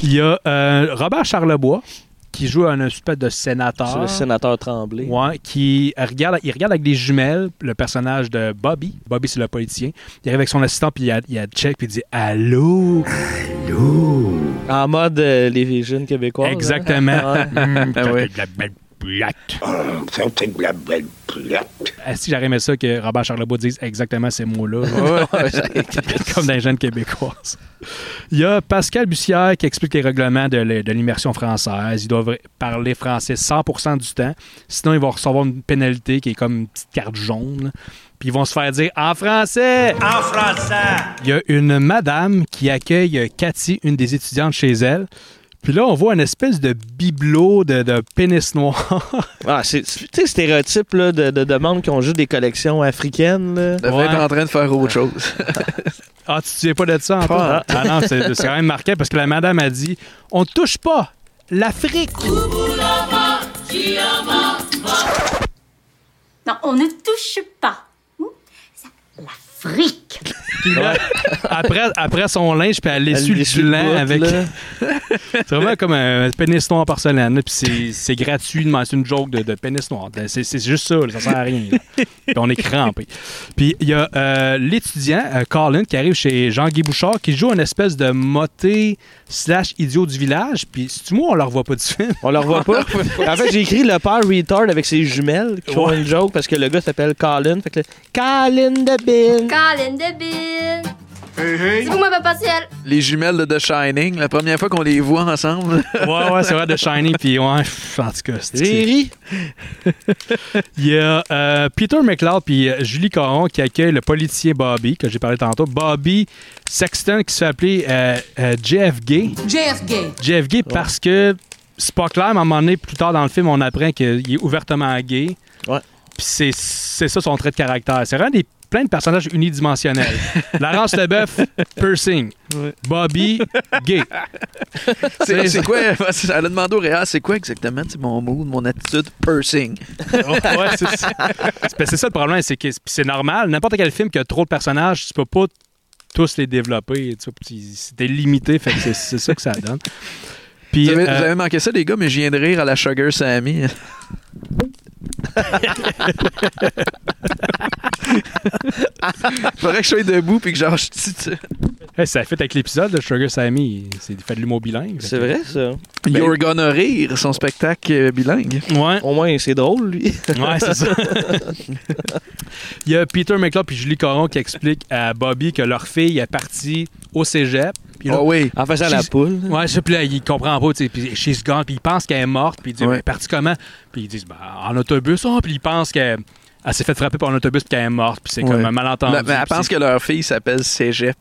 Il y a euh, Robert Charlebois qui joue un espèce de sénateur. C'est le sénateur Tremblay. Ouais, qui regarde, il regarde avec des jumelles le personnage de Bobby. Bobby, c'est le politicien. Il arrive avec son assistant, puis il y a, il a Check, puis il dit Allô? Allô? En mode euh, les jeunes québécois. Exactement. Hum, Ah. C'est de la belle plate. Ah, si j'aurais aimé ça que Robert Charlebois dise exactement ces mots-là. Comme dans les jeunes québécoises. Il y a Pascal Bussière qui explique les règlements de l'immersion française. Ils doivent parler français 100% du temps. Sinon, ils vont recevoir une pénalité qui est comme une petite carte jaune. Puis ils vont se faire dire en français. En français! Il y a une madame qui accueille Cathy, une des étudiantes chez elle. Puis là, on voit une espèce de bibelot de, de pénis noir. Ah, c'est, tu sais, stéréotype là, de, de, de monde qui ont juste des collections africaines. Là. devait être en train de faire autre chose. Ah, tu te souviens pas de ça, Antoine? Pas. Ah non, c'est c'est quand même marqué parce que la madame a dit on touche pas l'Afrique. Non, on ne touche pas. Puis là, après, après son linge, puis elle essuie le bout, avec. c'est vraiment comme un pénis noir en porcelaine. là, Puis c'est- c'est gratuit, de- c'est une joke de, de pénis noir. C'est c'est juste ça, là, ça sert à rien. là. Puis on est crampé. Puis il y a euh, l'étudiant, euh, Colin, qui arrive chez Jean-Guy Bouchard, qui joue une espèce de moté slash idiot du village. Puis si tu moi, on le revoit pas du film. On le revoit pas. en fait, j'ai écrit le père retard avec ses jumelles qui font une joke parce que le gars s'appelle Colin. Fait que le, Colin de Bin. Colin de Bill. C'est moi, Papa Ciel. Les jumelles de The Shining, la première fois qu'on les voit ensemble. Ouais, ouais, c'est vrai, de Shiny, puis ouais, pff, en tout cas. Il y a euh, Peter McLeod puis euh, Julie Caron qui accueillent le politicien Bobby, que j'ai parlé tantôt. Bobby Sexton, qui se fait appeler euh, euh, Jeff Gay. JF Gay. Jeff Gay parce que c'est pas clair, mais à un moment donné, plus tard dans le film, on apprend qu'il est ouvertement gay. Ouais. Puis c'est, c'est ça son trait de caractère. C'est vraiment des, plein de personnages unidimensionnels. Laurence Leboeuf, piercing. Bobby, gay. C'est quoi? Elle a demandé au Réal, c'est quoi exactement mon mood, mon attitude, pursing. ouais, c'est ça. C'est- ben, c'est ça le problème, c'est que c'est normal. N'importe quel film qui a trop de personnages, tu peux pas tous les développer. C'était limité, fait que c'est c'est ça que ça donne. Puis, vous, avez, euh, vous avez manqué ça, les gars, mais je viens de rire à la Sugar Sammy. Faudrait que je sois debout puis que genre je tu sais. hey, ça fait avec l'épisode de Sugar Sammy. C'est fait de l'humour bilingue. C'est vrai, ça. You're Gonna Rire, son spectacle euh, bilingue. Ouais. Au moins, c'est drôle, lui. Ouais, c'est ça. Il y a Peter McLeod puis Julie Coron qui expliquent à Bobby que leur fille est partie au cégep. Puis là, Ah oui. En faisant la poule. Ouais, ça, puis là, il comprend pas, tu sais, puis she's gone, puis il pense qu'elle est morte, puis il dit, Ouais. elle est partie comment? Puis ils disent, ben, en autobus, oh, puis il pense qu'elle elle s'est fait frapper par un autobus, puis qu'elle est morte, puis c'est comme Ouais. un malentendu. Mais- mais elle pense que leur fille s'appelle Cégep.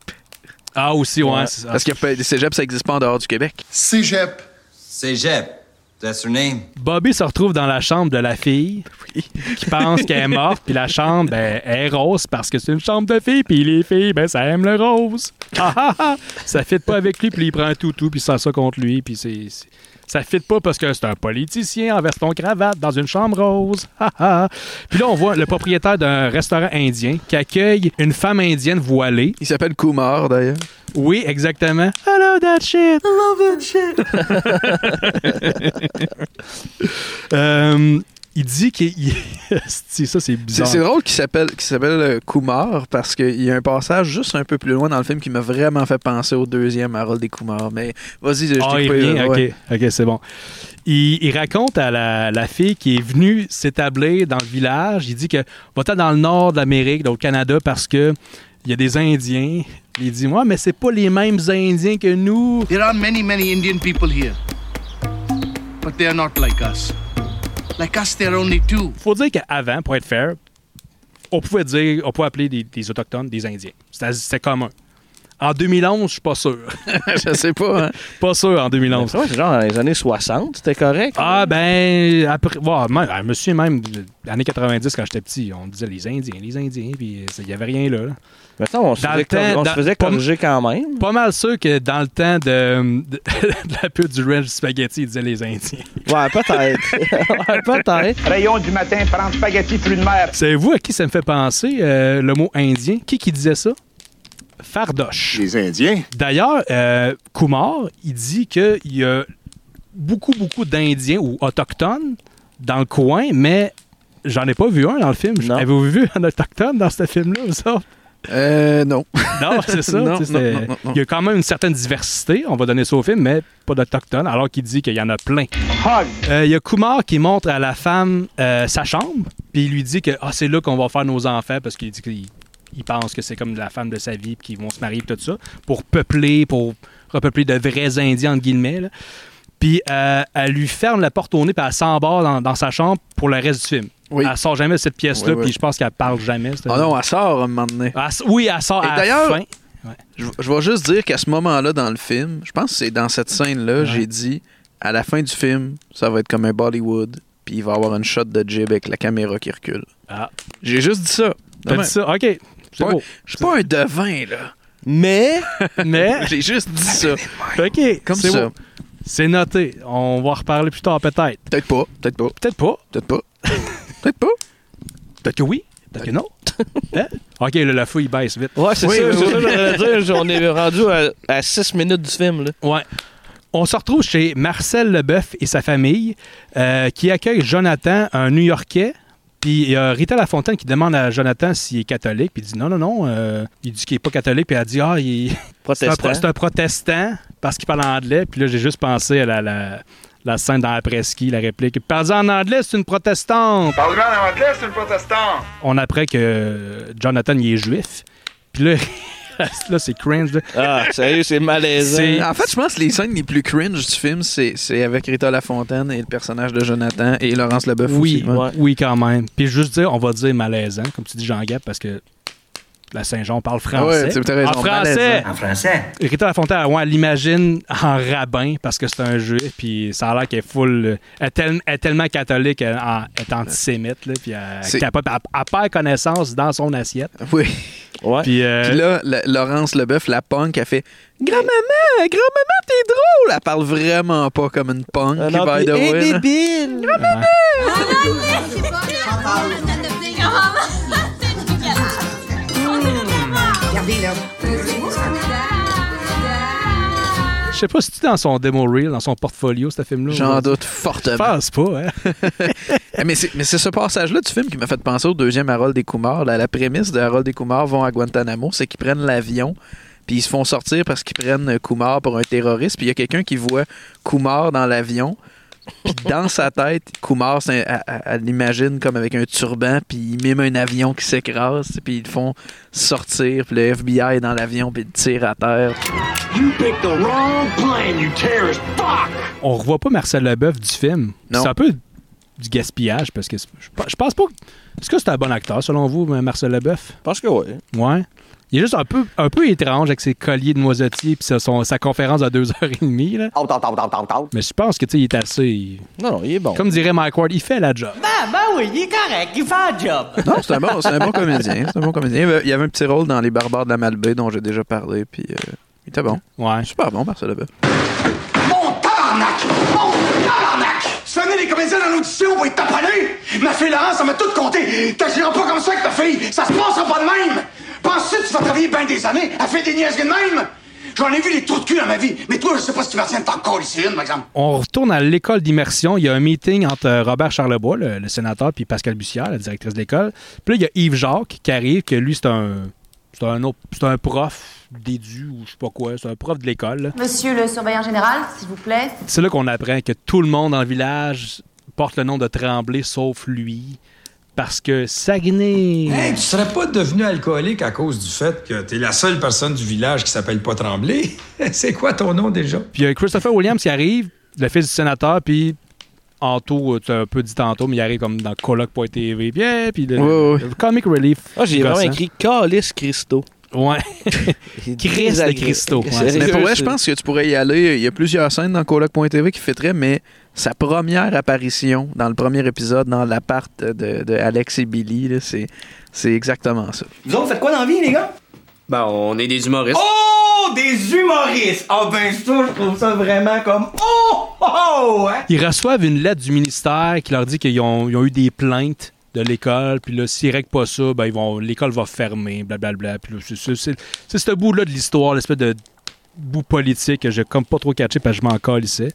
Ah, aussi, ouais, c'est ça. Parce que les Cégep, ça n'existe pas en dehors du Québec. Cégep. Cégep. That's her name. Bobby se retrouve dans la chambre de la fille, qui pense qu'elle est morte, puis la chambre, ben, elle est rose parce que c'est une chambre de filles, puis les filles, ben, ça aime le rose. Ah, ah, ah. Ça fit pas avec lui, puis il prend un toutou, puis il sent ça contre lui, puis c'est... Ça fit pas parce que c'est un politicien en veston cravate dans une chambre rose. Puis là, on voit le propriétaire d'un restaurant indien qui accueille une femme indienne voilée. Il s'appelle Kumar, d'ailleurs. Oui, exactement. I love that shit. I love that shit. Euh, il dit qu'il. C'est ça, c'est bizarre. c'est drôle qu'il s'appelle qu'il s'appelle euh, Kumar parce qu'il y a un passage juste un peu plus loin dans le film qui m'a vraiment fait penser au deuxième Harold et Kumar. Mais vas-y, je Ah, t'ai il revient? ouais. OK, OK, c'est bon. Il, il raconte à la, la fille qui est venue s'établir dans le village, il dit que va-t'en dans le nord de l'Amérique, dans le Canada, parce que il y a des Indiens. Il dit, moi, mais c'est pas les mêmes Indiens que nous. There are many, many Indian people here. But they are not like us. Two. faut dire qu'avant, pour être fair, on pouvait dire, on pouvait appeler des, des Autochtones des Indiens. C'était commun. En 2011, je suis pas sûr. je sais pas. Hein? Pas sûr en 2011. Ouais, c'est genre dans les années 60, c'était correct. Ah, ben, après, ouais, même, je me souviens même années 90, quand j'étais petit, on disait les Indiens, les Indiens, puis il n'y avait rien là. là. Maintenant, on se faisait, le temps, cor- on se dans- faisait pas- corriger quand même. Pas mal sûr que dans le temps de, de, de la pub du Ranch Spaghetti, il disait les Indiens. Ouais, peut-être. ouais, peut-être. Rayon du matin, prendre spaghetti, fruits de mer. Savez-vous à qui ça me fait penser, euh, le mot indien? Qui qui disait ça? Fardoche. Les Indiens. D'ailleurs, euh, Kumar, il dit qu'il y a beaucoup, beaucoup d'Indiens ou autochtones dans le coin, mais j'en ai pas vu un dans le film. Avez-vous vu un autochtone dans ce film-là, ça? Euh, non. Non, c'est ça. Non, non, non. Il y a quand même une certaine diversité, on va donner ça au film, mais pas d'Autochtones, alors qu'il dit qu'il y en a plein. Euh, Il y a Kumar qui montre à la femme euh, sa chambre, puis il lui dit que ah, c'est là qu'on va faire nos enfants, parce qu'il dit qu'il il pense que c'est comme la femme de sa vie, puis qu'ils vont se marier, tout ça, pour peupler, pour repeupler de vrais Indiens, entre guillemets. là. Puis euh, elle lui ferme la porte au nez, puis elle s'embarre dans, dans sa chambre pour le reste du film. Elle sort jamais de cette pièce-là, Oui, oui. puis je pense qu'elle parle jamais. Ah non, elle sort à un moment donné. Elle oui, elle sort Et à la d'ailleurs, fin. je, je vais juste dire qu'à ce moment-là dans le film, je pense que c'est dans cette scène-là, j'ai dit à la fin du film, ça va être comme un Bollywood, puis il va y avoir une shot de Jib avec la caméra qui recule. Ah. J'ai juste dit ça. T'as dit ça? OK. Je suis pas un devin, là. Mais. Mais. J'ai juste dit ça. OK. Comme c'est ça. beau. C'est noté. On va en reparler plus tard, peut-être. Peut-être pas. Peut-être pas. Peut-être pas. Peut-être pas. Peut-être pas. Peut-être que oui. Peut-être que non. Hein? OK, là, la fouille baisse vite. Ouais, c'est Oui, ça, oui, c'est oui. ça que j'allais dire. On est rendu à 6 minutes du film. Là. Ouais. On se retrouve chez Marcel Leboeuf et sa famille euh, qui accueille Jonathan, un New-Yorkais. Puis il y a Rita Lafontaine qui demande à Jonathan s'il est catholique. Puis il dit non, non, non. euh, il dit qu'il n'est pas catholique. Puis elle dit ah, il est- c'est un, Protestant. pro- c'est un protestant parce qu'il parle anglais. Puis là, j'ai juste pensé à la, la, la scène dans la presqu'île, la réplique. Parle en anglais, c'est une protestante. Parle-moi en anglais, c'est une protestante. On apprend que Jonathan, il est juif. Puis là, là c'est cringe. là. Ah, sérieux, c'est malaisant. En fait, je pense que les scènes les plus cringe du film, c'est c'est avec Rita Lafontaine et le personnage de Jonathan et Laurence Leboeuf Oui, aussi. ouais. oui, quand même. Puis juste dire, on va dire malaisant, comme tu dis Jean-Gap, parce que la Saint-Jean parle français. Ouais, tu- t'as raison, en français. malaisant. En français? Rita Lafontaine, ouais, elle l'imagine en rabbin parce que c'est un juif, puis ça a l'air qu'elle est full. Elle est, tel- elle est tellement catholique, elle, est antisémite, là, puis elle, elle- elle perd connaissance dans son assiette. Oui. Ouais. Puis, euh, Puis là, la- Laurence Leboeuf, la punk, elle fait Grand-maman, grand-maman, t'es drôle! Elle parle vraiment pas comme une punk, non, by puis, the hey, way. là. débile! Regardez là. Je sais pas si tu dans son demo reel, dans son portfolio, ce film-là. J'en ou- doute Je fortement. pense pas, hein. Eh, Mais c'est ce passage-là du film qui m'a fait penser au deuxième Harold des Kumar. La, la prémisse de Harold des Kumar vont à Guantanamo, c'est qu'ils prennent l'avion, puis ils se font sortir parce qu'ils prennent Kumar pour un terroriste, puis il y a quelqu'un qui voit Kumar dans l'avion, puis dans sa tête, Kumar, c'est un- elle- elle elle l'imagine comme avec un turban, puis il mime un avion qui s'écrase, puis ils le font sortir, puis le FBI est dans l'avion, puis il tire à terre. You picked the wrong plane, you terrorist fuck! On revoit pas Marcel Leboeuf du film. C'est un peu du gaspillage parce que je pense pas. Est-ce que c'est un bon acteur selon vous, Marcel Leboeuf? Je pense que oui. Ouais. Il est juste un peu, un peu étrange avec ses colliers de noisetiers et son, sa conférence à 2h30. Là. Out, out, out, out, out, out. Mais je pense que tu sais, il est assez. Non, non, il est bon. Comme dirait Mike Ward, il fait la job. Ben, ben oui, il est correct, il fait un job. Non, c'est un, bon, c'est un bon comédien. C'est un bon comédien. Il y avait- un petit rôle dans Les Barbares de la Malbaie dont j'ai déjà parlé, puis euh, il était bon. Ouais. Super bon, Marcel Leboeuf. Mon tabarnak! Mon tabarnak! Sonnez les comédiens dans l'audition pour être taponné! Ma fille Laurence, ça m'a tout compté! T'agiras pas comme ça avec ta fille! Ça se passera pas de même! Penses-tu que tu vas travailler bien des années à faire des niaiseries de même? J'en ai vu des trous de cul dans ma vie, mais toi, je sais pas si tu vas t'en coller ici une, par exemple. On retourne à l'école d'immersion. Il y a un meeting entre euh, Robert Charlebois, le, le sénateur, puis Pascal Bussière, la directrice de l'école. Puis là, il y a Yves Jacques qui arrive, que lui, c'est un. C'est un, autre- c'est un prof d'édu ou je sais pas quoi. C'est un prof de l'école. là. Monsieur le surveillant général, s'il vous plaît. C'est là qu'on apprend que tout le monde dans le village porte le nom de Tremblay, sauf lui. Parce que Saguenay. Hey, tu serais pas devenu alcoolique à cause du fait que t'es la seule personne du village qui s'appelle pas Tremblay? C'est quoi ton nom déjà? Puis il y a Christopher Williams qui arrive, le fils du sénateur, puis Anto, euh, tu as un peu dit tantôt, mais il arrive comme dans Coloc.tv. Puis, yeah, puis le, Comic Relief. Ah, j'ai vraiment écrit Calis Christo. Ouais. Chris de. Christo. Ouais, Mais pour vrai, je pense que tu pourrais y aller. Il y a plusieurs scènes dans Coloc.tv qui fitteraient, mais sa première apparition dans le premier épisode, dans l'appart de, de Alex et Billy, là, c'est, c'est exactement ça. Vous autres, faites quoi dans la vie, les gars? Ben, on est des humoristes. Oh, des humoristes! Ah ben ça, je trouve ça vraiment comme... Oh, oh, oh, hein? Ils reçoivent une lettre du ministère qui leur dit qu'ils ont, ils ont eu des plaintes de l'école, puis là, s'ils règlent pas ça, ben, ils vont, l'école va fermer, blablabla. Puis c'est ce bout-là de l'histoire, l'espèce de bout politique que j'ai comme pas trop catché parce que je m'en calissais.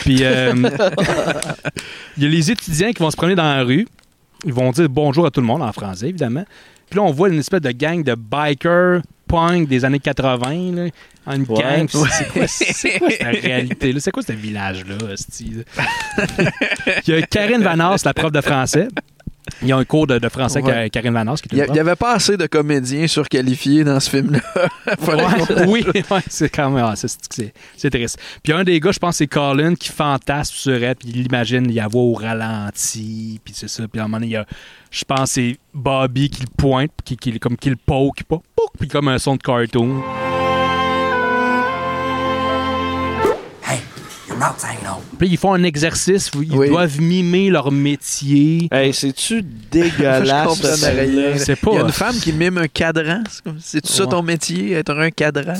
Puis euh, il y a les étudiants qui vont se promener dans la rue. Ils vont dire bonjour à tout le monde en français, évidemment. Puis là, on voit une espèce de gang de bikers punk des années 80, là, en une Ouais. gang. C'est quoi, cette réalité là C'est quoi ce village-là? Il y a Karine Vanasse, la prof de français. Il y a un cours de, de français Ouais. avec Karine Vanasse qui est Il n'y avait pas assez de comédiens surqualifiés dans ce film-là. Ouais, oui, ouais, c'est quand même. ah, c'est- triste. Puis un des gars, je pense, c'est Colin qui fantasme sur elle, puis il imagine il la voit au ralenti, puis c'est ça. Puis à un moment donné, il y a, je pense, c'est Bobby qui le pointe, qui, qui, comme qui le poke, puis comme un son de cartoon. Puis ils font un exercice où ils doivent mimer leur métier. Hey, c'est-tu dégueulasse? C'est pas- Il y a une femme qui mime un cadran. C'est ça ton métier, être un cadran?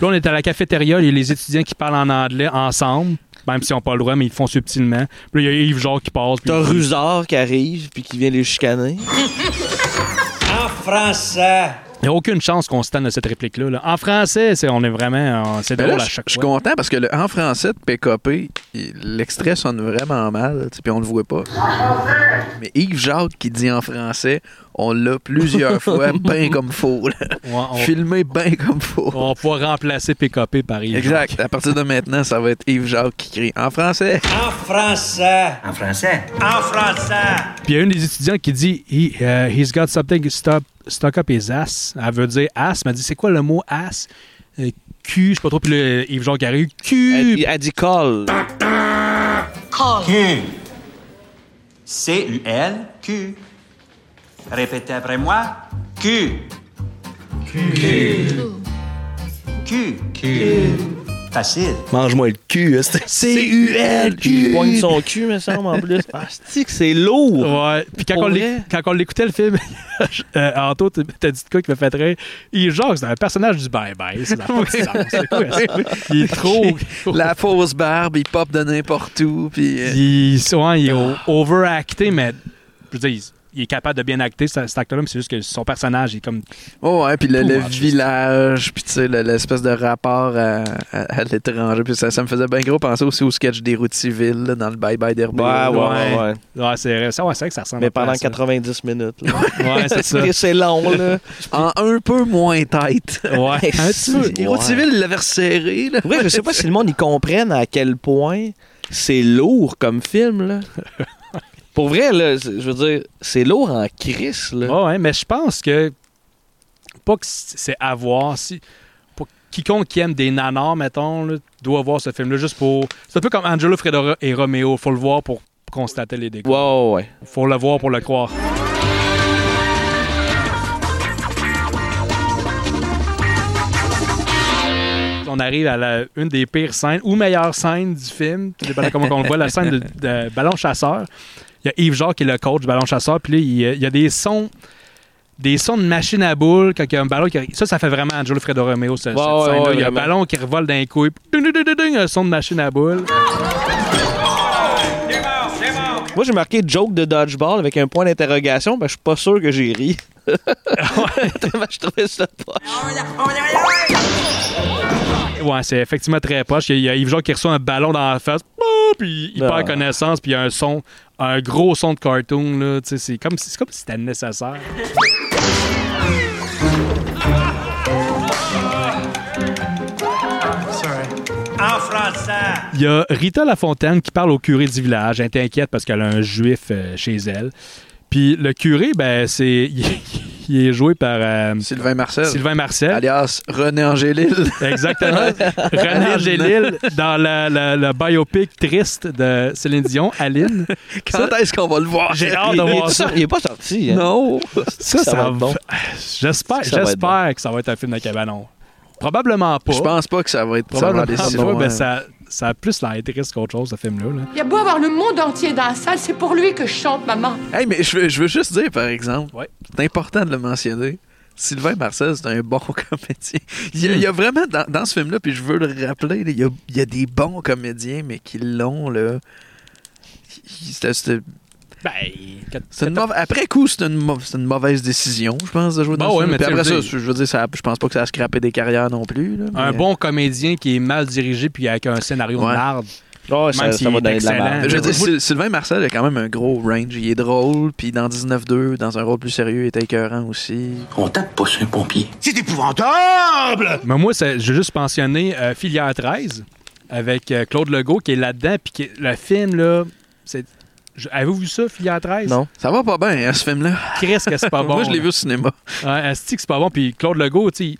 Là, on est à la cafétéria, il y a les étudiants qui parlent en anglais ensemble, même s'ils n'ont pas le droit, mais ils le font subtilement. Puis là, il y a Yves Jacques qui passe. T'as Rusard qui arrive puis qui vient les chicaner. En français. Il n'y a aucune chance qu'on se tente de cette réplique-là. là. En français, c'est, on est vraiment. euh, C'est Ben drôle là, à je- chaque Je suis fois. content parce que le, en français de PKP, il- l'extrait sonne vraiment mal, tu sais, puis on le voit pas. Mais Yves Jacques qui dit en français, on l'a plusieurs fois bien comme faux. là. on- Filmé bien comme faux. On va pouvoir remplacer PKP par Yves Exact. À partir de maintenant, ça va être Yves Jacques qui crie en français. En français. En français. En français. Puis il y a une des étudiants qui dit He, uh, He's got something stuck, stuck up his ass. Elle veut dire ass. Elle m'a dit C'est quoi le mot ass? Euh, Q, je sais pas trop. Puis là, Yves Jacques arrive Q. Elle, elle dit call. Q. C-U-L. Q. Répétez après moi. Q. Q. Q. Q. Facile. Mange-moi le cul. hein, C-U-L-Q. Il poigne son cul, me semble, en plus. Ah, c'est que c'est lourd. Ouais. Puis quand on, l'écoutait le film, euh, Anto, t'as dit de quoi qui me fait rire? Yves Jacques, c'est un personnage du bye-bye. C'est quoi ça? Il est trop. La fausse barbe, il pop de n'importe où. Puis, euh, Il, ouais, il est o- overacté, mais je veux dire, il, est capable de bien acter, ce- cet acteur-là, mais c'est juste que son personnage est comme. Oh ouais, puis le, village, puis tu sais, le- l'espèce de rapport à, à- à l'étranger. Puis ça, ça me faisait bien gros penser aussi au sketch des routes civiles là, dans le Bye Bye Derby. Ouais, ouais, ouais. ouais. Ouais, c'est vrai, ça, ouais, c'est vrai que ça ressemble Mais à pendant ça. 90 minutes. là. Ouais, c'est ça. C'est long, là. En un peu moins tête. Ouais, un petit peu. Les routes civiles, il l'avait resserré. Là. Ouais, je sais pas si le monde y comprenne à quel point c'est lourd comme film, là. Pour vrai, là, c'est- je veux dire, c'est lourd en crise, là. Ouais, ouais, mais je pense que. Pas que c'est à voir. Si, pour quiconque qui aime des nanars, mettons, là, doit voir ce film-là juste pour. C'est un peu comme Angelo Fredora et Romeo. Faut le voir pour constater les dégâts. Ouais, ouais. Faut le voir pour le croire. On arrive à la- une des pires scènes ou meilleures scènes du film, dépendant comment on le voit, la scène de, de ballon chasseur. Il y a Yves Jacques qui est le coach du ballon chasseur, puis là, il y a, il y a des sons des sons de machine à boules quand il y a un ballon qui. Ça, ça fait vraiment Angelo Fredo Romeo, ce- cette Ouais, ouais, scène-là. ouais, il y a un ballon qui revole d'un coup, ding, un son de machine à boules. Moi, j'ai marqué joke de dodgeball avec un point d'interrogation, ben je suis pas sûr que j'ai ri. Je trouvais ça pas. Ouais, c'est effectivement très proche. Il y a, Yves Jacques qui reçoit un ballon dans la face, ah, puis il Ah. perd connaissance, puis il y a un son, un gros son de cartoon. C'est comme, c'est comme si c'était nécessaire. Il y a Rita Lafontaine qui parle au curé du village. Elle est inquiète parce qu'elle a un juif euh, chez elle. Puis le curé, ben, c'est. Il, est joué par. euh, Sylvain Marcel. Sylvain Marcel. Alias René Angélil. Exactement. René Angélil dans la, la- le biopic triste de Céline Dion, Aline. Quand est-ce qu'on va le voir? J'ai hâte de voir ça. Il est pas sorti. hein. Non. Ça, Ça ça, va va être bon. J'espère, Ça va être j'espère que ça va être un film de cabanon. Probablement pas. Je pense pas que ça va être ça va Probablement pas, ça, ça a plus l'air triste qu'autre chose, ce film-là. là. Il y a beau avoir le monde entier dans la salle, c'est pour lui que je chante, maman. Hey, mais je veux, je veux juste dire, par exemple, Ouais. c'est important de le mentionner. Sylvain Marcel, c'est un bon comédien. Il y a, il y a vraiment, dans, dans ce film-là, puis je veux le rappeler, là, il, y a, il y a des bons comédiens, mais qui l'ont, là. c'était- Ben, Après coup, c'est une, mauvaise décision, je pense, de jouer dans Bon, ce ouais, film. mais après ça, je veux dire, ça, je pense pas que ça a scrappé des carrières non plus. là, Un bon comédien qui est mal dirigé puis avec un scénario Ouais. de marde. Ça- même ça s'il va est donner de la excellent. merde. Je veux dire, Syl- Sylvain Marcel a quand même un gros range. Il est drôle, puis dans 19-2, dans un rôle plus sérieux, il est écœurant aussi. On tape pas sur un pompier. C'est épouvantable! Mais moi, veux juste mentionner euh, Filière 13 avec euh, Claude Legault qui est là-dedans. Puis le film, là, c'est. Avez-vous vu ça, Filière 13? Non. Ça va pas bien, hein, ce film-là. Qu'est-ce que c'est pas bon? Moi, je l'ai vu au cinéma. Que c'est pas bon. Puis Claude Legault, tu sais,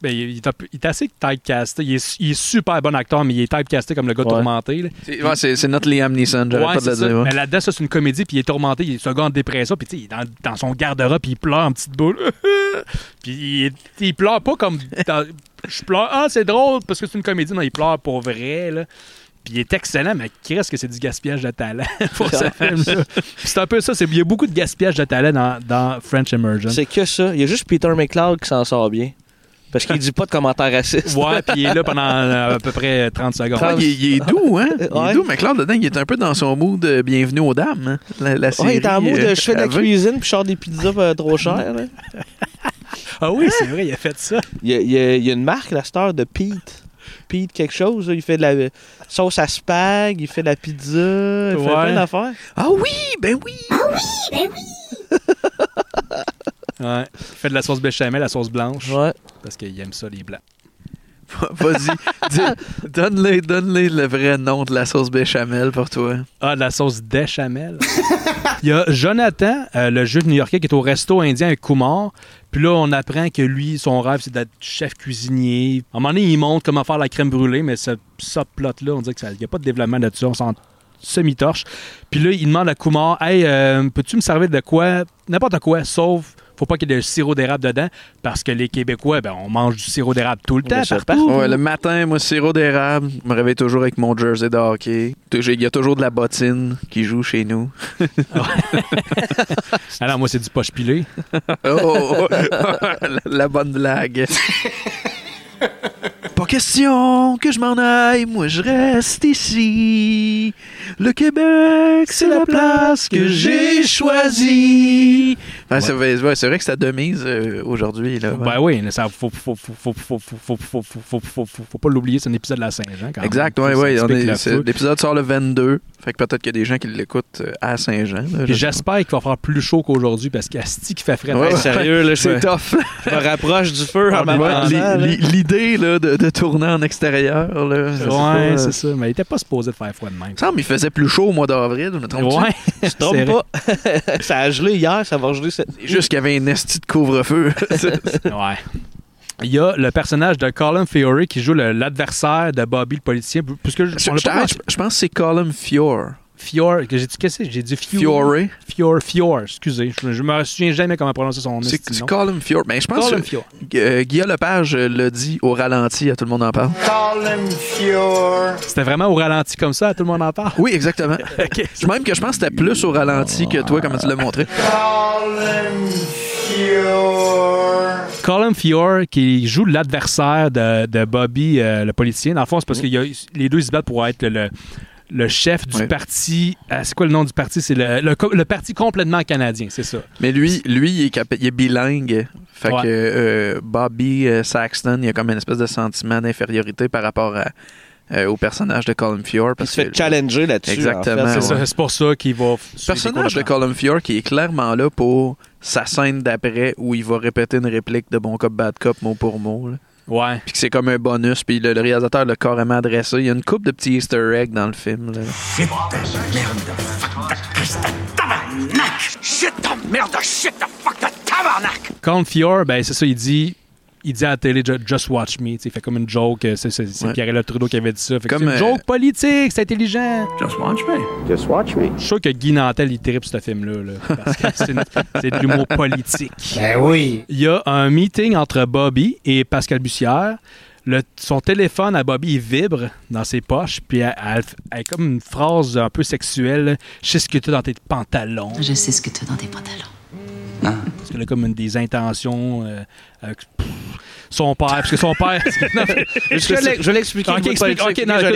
ben, il, est il assez typecasté. Il est, il est super bon acteur, mais il est typecasté comme le gars Ouais. tourmenté. C'est ouais, notre Liam Neeson, j'arrête Ouais, pas de le ça. dire. Mais là-dedans, ça, c'est une comédie, puis il est tourmenté. Il est gars en dépression, puis il est dans, dans son garde-robe, puis il pleure en petite boule. puis il, pleure pas comme. dans- Je pleure. Ah, c'est drôle, parce que c'est une comédie. Non, il pleure pour vrai, là. Puis il est excellent, mais qu'est-ce que c'est du gaspillage de talent pour ce film-là. C'est un peu ça. c'est- Il y a beaucoup de gaspillage de talent dans, dans French Immersion. C'est que ça. Il y a juste Peter McLeod qui s'en sort bien. Parce qu'il dit pas de commentaires racistes. Ouais, puis il est là pendant euh, à peu près 30 secondes. Il, est- il est doux, hein? Il Ouais. est doux, mais Claude, dedans, il est un peu dans son mood de Bienvenue aux dames, hein? La, la série. Ouais, il est en mode euh, de je fais de la cuisine puis je sors des pizzas pas trop chères. là. Ah oui, c'est vrai, il a fait ça. Il y a, il y a- il y a une marque, la star de Pete. Pete quelque chose. là. Il fait de la sauce à spag, il fait de la pizza, il fait plein d'affaires. Ah oui, ben oui! Ouais. Il fait de la sauce béchamel, la sauce blanche. Ouais. Parce qu'il aime ça, les blancs. Vas-y, dis- donne-le donne le vrai nom de la sauce béchamel pour toi. Ah, de la sauce béchamel. Il y a Jonathan, euh, le juif new-yorkais, qui est au resto indien avec Kumar. Puis là, on apprend que lui, son rêve, c'est d'être chef cuisinier. À un moment donné, il montre comment faire la crème brûlée, mais ce, ce plot-là, on dirait qu'il n'y a pas de développement de ça. On s'en semi-torche. Puis là, il demande à Kumar Hey, euh, peux-tu me servir de quoi N'importe quoi, sauf. Faut pas qu'il y ait de sirop d'érable dedans, parce que les Québécois, ben, on mange du sirop d'érable tout le temps, partout. Ouais, le matin, moi, sirop d'érable. Je me réveille toujours avec mon jersey de hockey. Il y a toujours de la bottine qui joue chez nous. Ah non, moi, c'est du poche pilé. Oh, la, la bonne blague. Pas question que je m'en aille, moi je reste ici. Le Québec, c'est la place que j'ai choisie. C'est vrai que c'est à deux mises euh, aujourd'hui. Ben oui, ça, faut, faut, pas l'oublier, c'est un épisode de la Saint-Jean. Exact, oui, oui. L'épisode sort le 22. Fait que peut-être qu'il y a des gens qui l'écoutent à Saint-Jean. J'espère qu'il va faire plus chaud qu'aujourd'hui parce qu'Asti qui fait frais. Ouais, sérieux, c'est tough. Je me rapproche du feu en L'idée de de tourner en extérieur, là, pas, Ouais, euh, c'est ça. Mais il était pas supposé de faire froid de même. Il me semble qu'il faisait plus chaud au mois d'avril, je me trompe Ouais, Je te trompe pas. ça a gelé hier, ça va geler cette juste qu'il y avait un esti de couvre-feu. Ouais. Il y a le personnage de Colin Fiore qui joue le- l'adversaire de Bobby le politicien. Puisque je, je- je pense que c'est Colin Fiore. Fiore, que j'ai dit qu'est-ce que c'est? J'ai dit Fiore. Fiore. Fiore, Fiore, excusez. Je, je me souviens jamais comment prononcer son nom. C'est Colin Fiore. Mais je pense Colin que Fiore. euh, Guillaume Lepage euh, l'a dit au ralenti, à tout le monde en parle. Colin Fiore. C'était vraiment au ralenti comme ça, tout le monde en parle? Oui, exactement. Même que je pense que c'était plus au ralenti que toi, comme tu l'as montré. Colin Fiore. Colin Fiore qui joue l'adversaire de, de Bobby, euh, le politicien. Dans le fond, c'est parce que les deux ils se battent pour être le, le- le chef du Ouais. parti. euh, c'est quoi le nom du parti? C'est le, le parti complètement canadien, c'est ça. Mais lui, lui il, est capa- il est bilingue. Fait Ouais. que euh, Bobby euh, Saxton, il y a comme une espèce de sentiment d'infériorité par rapport à, euh, au personnage de Colin Fiore. Il Parce se fait que- challenger là-dessus. Exactement. en fait. C'est ouais. ça, c'est pour ça qu'il va. Le personnage de Colin Fiore qui est clairement là pour sa scène d'après où il va répéter une réplique de Bon Cop, Bad Cop mot pour mot. là. Ouais. Puis que c'est comme un bonus. Puis le, le réalisateur l'a carrément adressé. Il y a une coupe de petits easter eggs dans le film. là. Shit the merde de fuck de Christ de tabarnak! Shit the merde de shit de fuck de tabarnak! Colin Fiore, ben c'est ça, il dit. Il dit à la télé Ju- Just Watch Me. Il fait comme une joke. euh, C'est, c'est, c'est Ouais. Pierre Trudeau qui avait dit ça. Fait que Comme, c'est une euh, joke politique, c'est intelligent. Just watch me. Just watch me. Je suis sûr que Guy Nantel, il tripe ce film-là. là, parce que c'est, une- c'est de l'humour politique. Ben oui. Il y a un meeting entre Bobby et Pascal Bussière. Le- son téléphone à Bobby il vibre dans ses poches, puis elle, elle- elle a comme une phrase un peu sexuelle. Je sais ce que tu as dans tes pantalons. Je sais ce que tu as dans tes pantalons. Parce qu'il a comme une des intentions. euh, avec- pff, son père, parce que son père. Non, Je l'ai- expliqué, Ok, explique- non, Je la-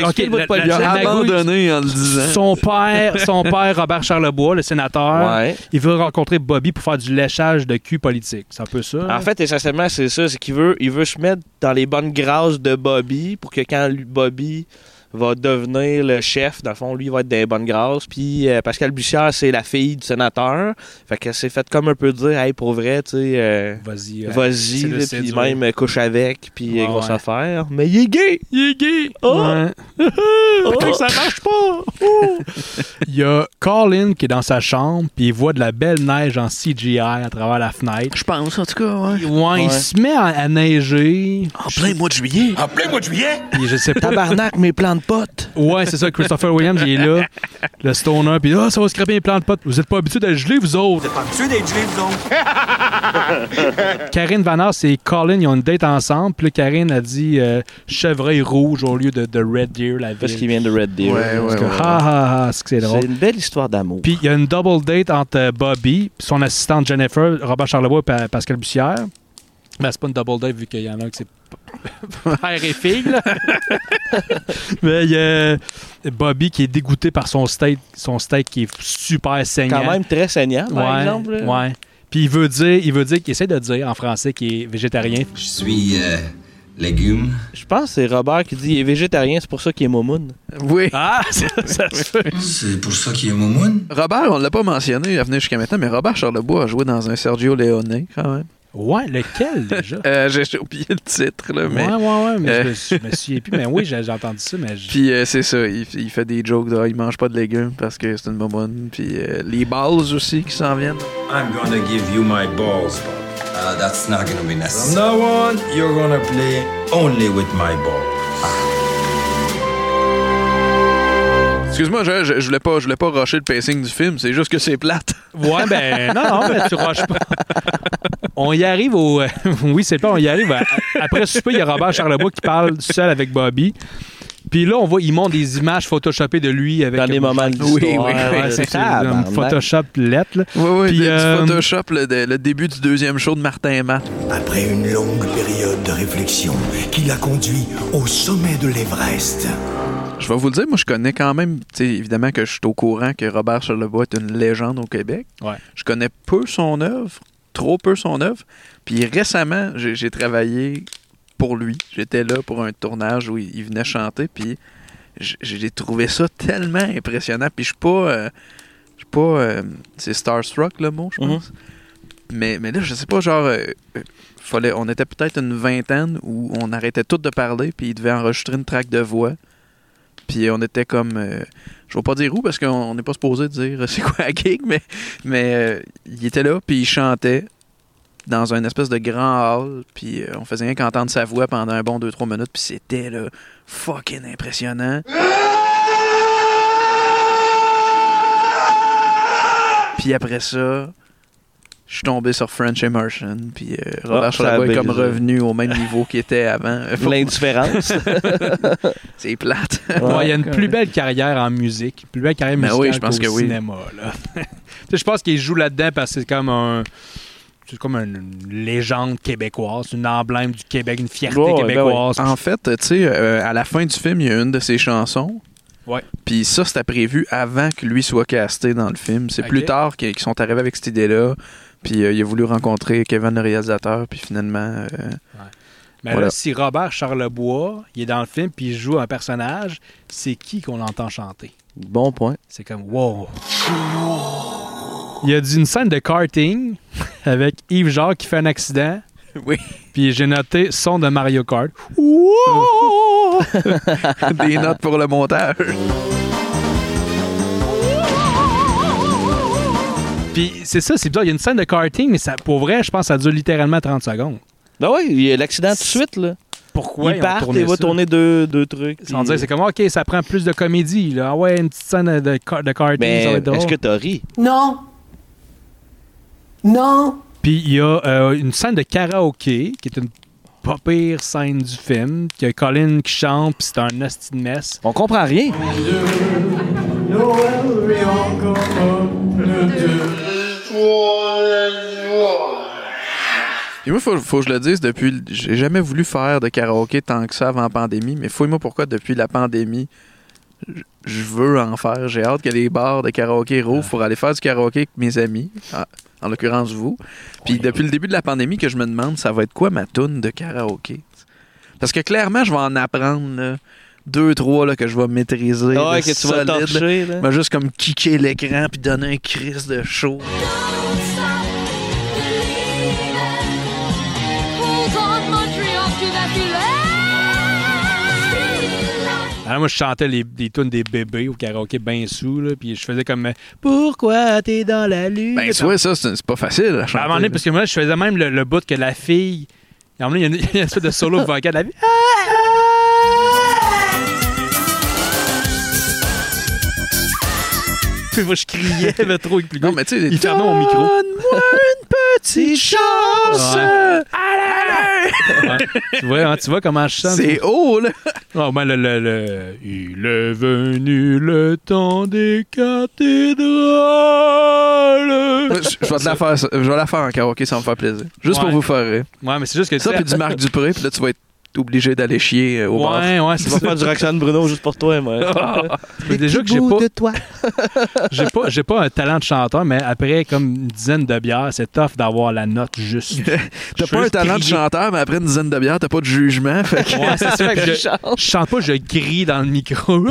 la- la- abandonné en le disant. Son père, son père, Robert Charlebois, le sénateur, Ouais. il veut rencontrer Bobby pour faire du léchage de cul politique. C'est un peu ça. En fait, essentiellement, c'est ça. C'est qu'il veut, il veut se mettre dans les bonnes grâces de Bobby pour que quand Bobby va devenir le chef, dans le fond, lui, il va être dans les bonnes grâces. Puis euh, Pascal Bussière, c'est la fille du sénateur. Fait que c'est fait comme un peu dire, hey, pour vrai, tu sais, euh, Vas-y. euh, vas-y, là, puis séduire. même euh, couche avec, puis Ouais, grosse ouais. affaire. Mais il est gay! Il est gay! Oh! Ouais. Oh, ça marche pas! Oh! Il y a Colin qui est dans sa chambre, puis il voit de la belle neige en CGI à travers la fenêtre. Je pense, en tout cas, ouais. Ouais, il se met à, à neiger. En plein mois de juillet. En plein mois de juillet? Puis je sais pas. Tabarnak, mes plans de potes! Ouais, c'est ça. Christopher Williams, il est là. Le stoner, puis ah, ça va scraper les plants de potes. Vous êtes pas habitués d'être gelés, vous autres. Pas habitué d'être gelé, vous autres. Karine Vanasse et Colin, ils ont une date ensemble. Puis là, Karine a dit euh, chevreuil rouge au lieu de, de Red Deer, la ville. Parce qu'il vient de Red Deer. Ouais, ouais, Parce que, ouais. ha, ha, ha, c'est que c'est drôle. C'est une belle histoire d'amour. Puis il y a une double date entre euh, Bobby, son assistante Jennifer, Robert Charlebois et Pa- Pascal Bussière. Ben, c'est pas une double date vu qu'il y en a un qui c'est père et fille. là. Mais il y a Bobby qui est dégoûté par son steak, son steak qui est super saignant. Quand même très saignant, par ouais, exemple. Ouais. Puis il veut dire, il veut dire qu'il essaie de dire en français qu'il est végétarien. Je suis euh, légume. Je pense que c'est Robert qui dit il est végétarien, c'est pour ça qu'il est momoun. Oui. Ah, ça, ça se fait. C'est pour ça qu'il est moumoune. Robert, on l'a pas mentionné à venir jusqu'à maintenant, mais Robert Charlebois a joué dans un Sergio Leone, quand même. Ouais, lequel déjà? Euh, J'ai oublié le titre, là, mais... Ouais, ouais, ouais, mais euh, je, me, suis- me souviens plus. Mais oui, j'ai entendu ça, mais je- Puis euh, c'est ça, il, il fait des jokes de il mange pas de légumes parce que c'est une bonbonne. Puis euh, les balls aussi qui s'en viennent. I'm gonna give you my balls, Bob. Uh, that's not gonna be From necessary. now on, you're gonna play only with my balls. Excuse-moi, je, je, je voulais pas, je voulais pas rusher le pacing du film, c'est juste que c'est plate. Ouais, ben non, non, mais tu rushes pas. On y arrive au. oui, c'est pas, on y arrive. à- Après souper, il y a Robert Charlebois qui parle seul avec Bobby. Puis là, on voit, il montre des images photoshopées de lui avec. Dans des moments de Oui, oui, oui. Ouais, c'est ça. tabarnak. Photoshop lettre, là. Oui, oui, Puis, du euh, Photoshop, le, le début du deuxième show de Martin et Matt. Après une longue période de réflexion qui l'a conduit au sommet de l'Everest. Je vais vous le dire, moi je connais quand même, tu sais, évidemment que je suis au courant que Robert Charlebois est une légende au Québec. Ouais. Je connais peu son œuvre, trop peu son œuvre. Puis récemment, j'ai travaillé pour lui. J'étais là pour un tournage où il, il venait chanter, puis j'ai trouvé ça tellement impressionnant. Puis je suis pas, euh, je suis pas, euh, c'est starstruck le mot, je pense. Mais, mais là, je sais pas, genre, euh, fallait, on était peut-être une vingtaine où on arrêtait tout de parler, puis il devait enregistrer une track de voix. Puis on était comme. euh, je vais pas dire où parce qu'on n'est pas supposé dire c'est quoi la gig, mais, mais euh, il était là, puis il chantait dans un espèce de grand hall, puis euh, on faisait rien qu'entendre sa voix pendant un bon 2-3 minutes, puis c'était là, fucking impressionnant. Puis après ça, je suis tombé sur French Immersion, puis euh, Robert Ah, a Charlebois est comme revenu au même niveau qu'il était avant. L'indifférence. C'est plate. Ouais, il y a une plus belle carrière en musique, plus belle carrière Ben musicale oui, je pense qu'au que oui. cinéma. là. Je pense qu'il joue là-dedans parce que c'est comme un. C'est comme une, légende québécoise, une emblème du Québec, une fierté ben québécoise. ouais. En fait, tu sais, euh, à la fin du film, il y a une de ses chansons. Ouais. Puis ça, c'était prévu avant que lui soit casté dans le film. C'est plus tard qu'ils sont arrivés avec cette idée-là. Puis euh, il a voulu rencontrer Kevin, le réalisateur. Puis finalement. euh, Mais voilà. là, si Robert Charlebois, il est dans le film puis il joue un personnage, c'est qui qu'on entend chanter? Bon point. C'est comme wow. Il y a d'une scène de karting avec Yves Jacques qui fait un accident. Oui. Puis j'ai noté son de Mario Kart. Des notes pour le montage. Puis c'est ça, c'est bizarre. Il y a une scène de karting, mais ça, pour vrai, je pense que ça dure littéralement 30 secondes. Ben oui, il y a l'accident tout de suite, là. Pourquoi il ils ont part tourné et va tourner deux, deux trucs. Sans puis- dire, c'est comme, OK, ça prend plus de comédie. Là. Ah ouais, une petite scène de, de karting, Mais ça va être drôle. est-ce que t'as ri? Non. Non. Puis il y a euh, une scène de karaoké, qui est une pas pire scène du film, qu'il y a Colin qui chante, puis c'est un nasty de mess. On comprend rien. Puis moi, faut, faut que je le dise, depuis. J'ai jamais voulu faire de karaoké tant que ça avant la pandémie, mais fouille-moi pourquoi, depuis la pandémie, je- veux en faire. J'ai hâte que les bars de karaoké rouvrent pour aller faire du karaoké avec mes amis, en, en l'occurrence vous. Puis depuis le début de la pandémie, que je me demande, ça va être quoi ma toune de karaoké? Parce que clairement, je vais en apprendre là, deux, trois là, que je vais maîtriser. Ah ouais, que tu vas torcher, là. Je vais juste comme kicker l'écran puis donner un crise de show. Alors, moi, je chantais les, des tunes des bébés au karaoké bien sous, là, puis je faisais comme Pourquoi t'es dans la lune? Ben, tu vois, ça, c'est pas facile à Ben, à un moment donné, parce que moi, je faisais même le, le bout que la fille. À un moment donné, il y a une, espèce de solo vocal de la Puis moi, je criais, mais trop plus Non, mais tu sais, il fermait mon micro. Donne-moi une petite chance! Ouais. Allez! Ouais. tu, vois, hein, tu vois comment je chante? C'est haut, là! Oh, ben, le, le, le- Il est venu le temps des cathédrales. Je, je vais te la faire, je vais la faire en karaoké, ça va me faire plaisir. Juste Ouais. pour vous faire rire. Ouais, mais c'est juste que Ça, puis du Marc Dupré, puis là, tu vas être obligé d'aller chier euh, au bar. Ouais, ouais, c'est ça. faire du Roxane Bruno juste pour toi, moi. Mais déjà que j'ai pas, de toi? j'ai pas, j'ai pas un talent de chanteur, mais après comme une dizaine de bières, c'est tough d'avoir la note juste. T'as pas un talent de chanteur, mais après une dizaine de bières, t'as pas de jugement. Fait que- Ouais, c'est ça. Que je, je chante pas, je crie dans le micro.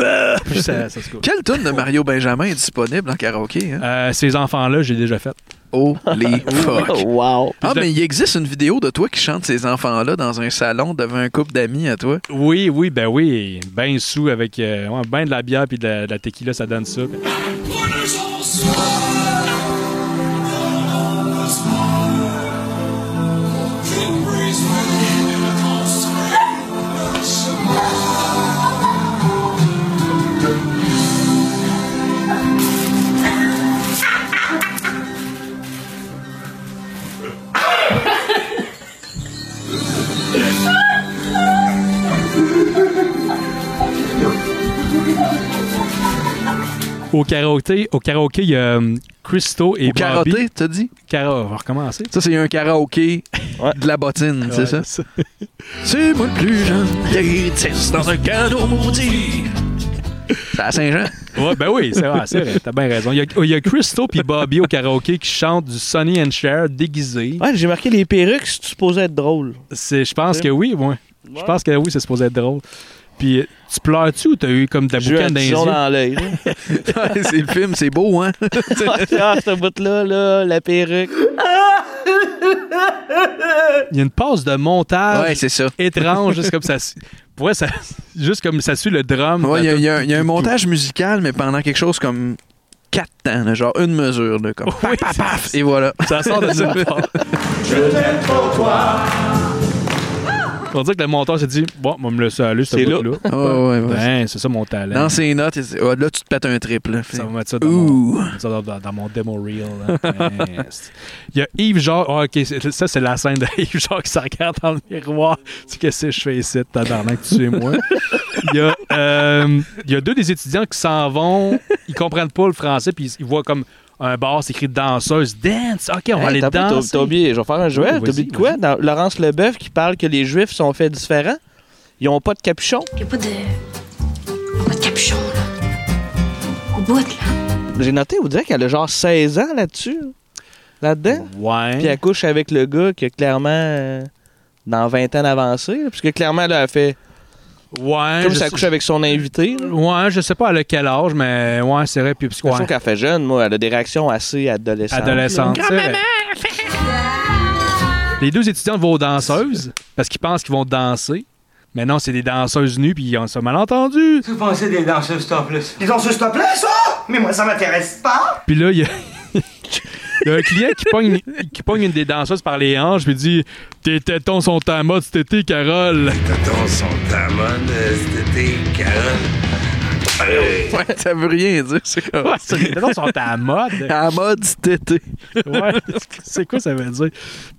Puis ça, ça se coupe. Quelle tune de Mario Benjamin est disponible en karaoké? Hein? Euh, ces enfants-là, j'ai déjà fait. Oh, les fuck! wow! Ah, mais il existe une vidéo de toi qui chante ces enfants-là dans un salon devant un couple d'amis à toi? Oui, oui, ben oui. Ben sous avec euh, ouais, ben de la bière puis de la, de la tequila, ça donne ça. Au karaoké, au karaoké, il y a euh, Christo et Au karaté, Bobby. t'as dit? Cara, on va recommencer. Ça, c'est un karaoké de la bottine, c'est ça? c'est C'est moi le plus jeune des tests dans un cadeau maudit. C'est à Saint-Jean? Ouais, ben oui, c'est vrai, c'est vrai, t'as bien raison. Il y a, il y a Christo et Bobby au karaoké qui chantent du Sonny and Cher déguisé. Ouais, j'ai marqué les perruques, c'est supposé être drôle? C'est, je pense que oui, moi. Je Ouais. pense que oui, c'est supposé être drôle. Puis, tu pleures-tu ou t'as eu comme un boucane dans dans l'œil. Ouais, c'est le film, c'est beau, hein? ah, ce bout-là, là, la perruque. Il y a une passe de montage Ouais, c'est ça. étrange, juste comme ça. vrai, ça, juste comme ça suit le drum. Ouais, il y a- y, un- y a montage musical, mais pendant quelque chose comme 4 temps, là, genre une mesure, là, comme paf, paf, paf, et voilà. Ça sort de nulle part. Je t'aime pour toi. On dirait que le monteur s'est dit, bon, on va me laisser aller, C'est là. là. Ouais, ouais. Ben, c'est ça mon talent. Dans ses notes, il dit, Ah, là, tu te pètes un triple. Ça va mettre ça dans, Ouh. mon, ça dans, dans- dans mon demo reel. Il y a Yves Jacques. ah, ok, c'est- ça, c'est la scène de Yves Jacques qui se regarde dans le miroir. Tu sais, qu'est-ce que je fais ici, tabarnak, tu es moi. Il y, a, euh, il y a deux des étudiants qui s'en vont. Ils comprennent pas le français, puis ils, ils voient comme un bar, c'est écrit danseuse. Dance! Ok, on va Hey, aller danser. T'as oublié, je vais faire un jouet. Ouais, t'as oublié de quoi? Dans Laurence Leboeuf qui parle que les Juifs sont faits différents. Ils ont pas de capuchon. Y a pas de. Pas de capuchon, là. Au bout, là. J'ai noté, vous dirait qu'elle a genre 16 ans là-dessus. Là-dedans. Ouais. Puis elle couche avec le gars qui a clairement euh, dans 20 ans d'avancée. Parce que clairement, là, elle fait. Ouais. Comme sais- couche avec son invité. là. Ouais, je sais pas à quel âge, mais ouais, c'est vrai. Puis, que, Je trouve ouais, qu'elle fait jeune, moi. Elle a des réactions assez adolescentes. adolescente. Les deux étudiants vont aux danseuses parce qu'ils pensent qu'ils vont danser. Mais non, c'est des danseuses nues, puis ils ont ça malentendu. Vous pensez des danseuses topless? Des danseuses topless, ça? Mais moi, ça m'intéresse pas. Puis là, il y a, il y a un client qui pogne, qui pogne une des danseuses par les hanches, puis dit Tes tétons sont à mode cet été, Carole. Tétons sont à mode cet été, Carole. Ouais, ça veut rien dire. C'est comme... Ouais, c'est- les tétons sont à mode. À mode cet été. Ouais, c'est quoi ça veut dire?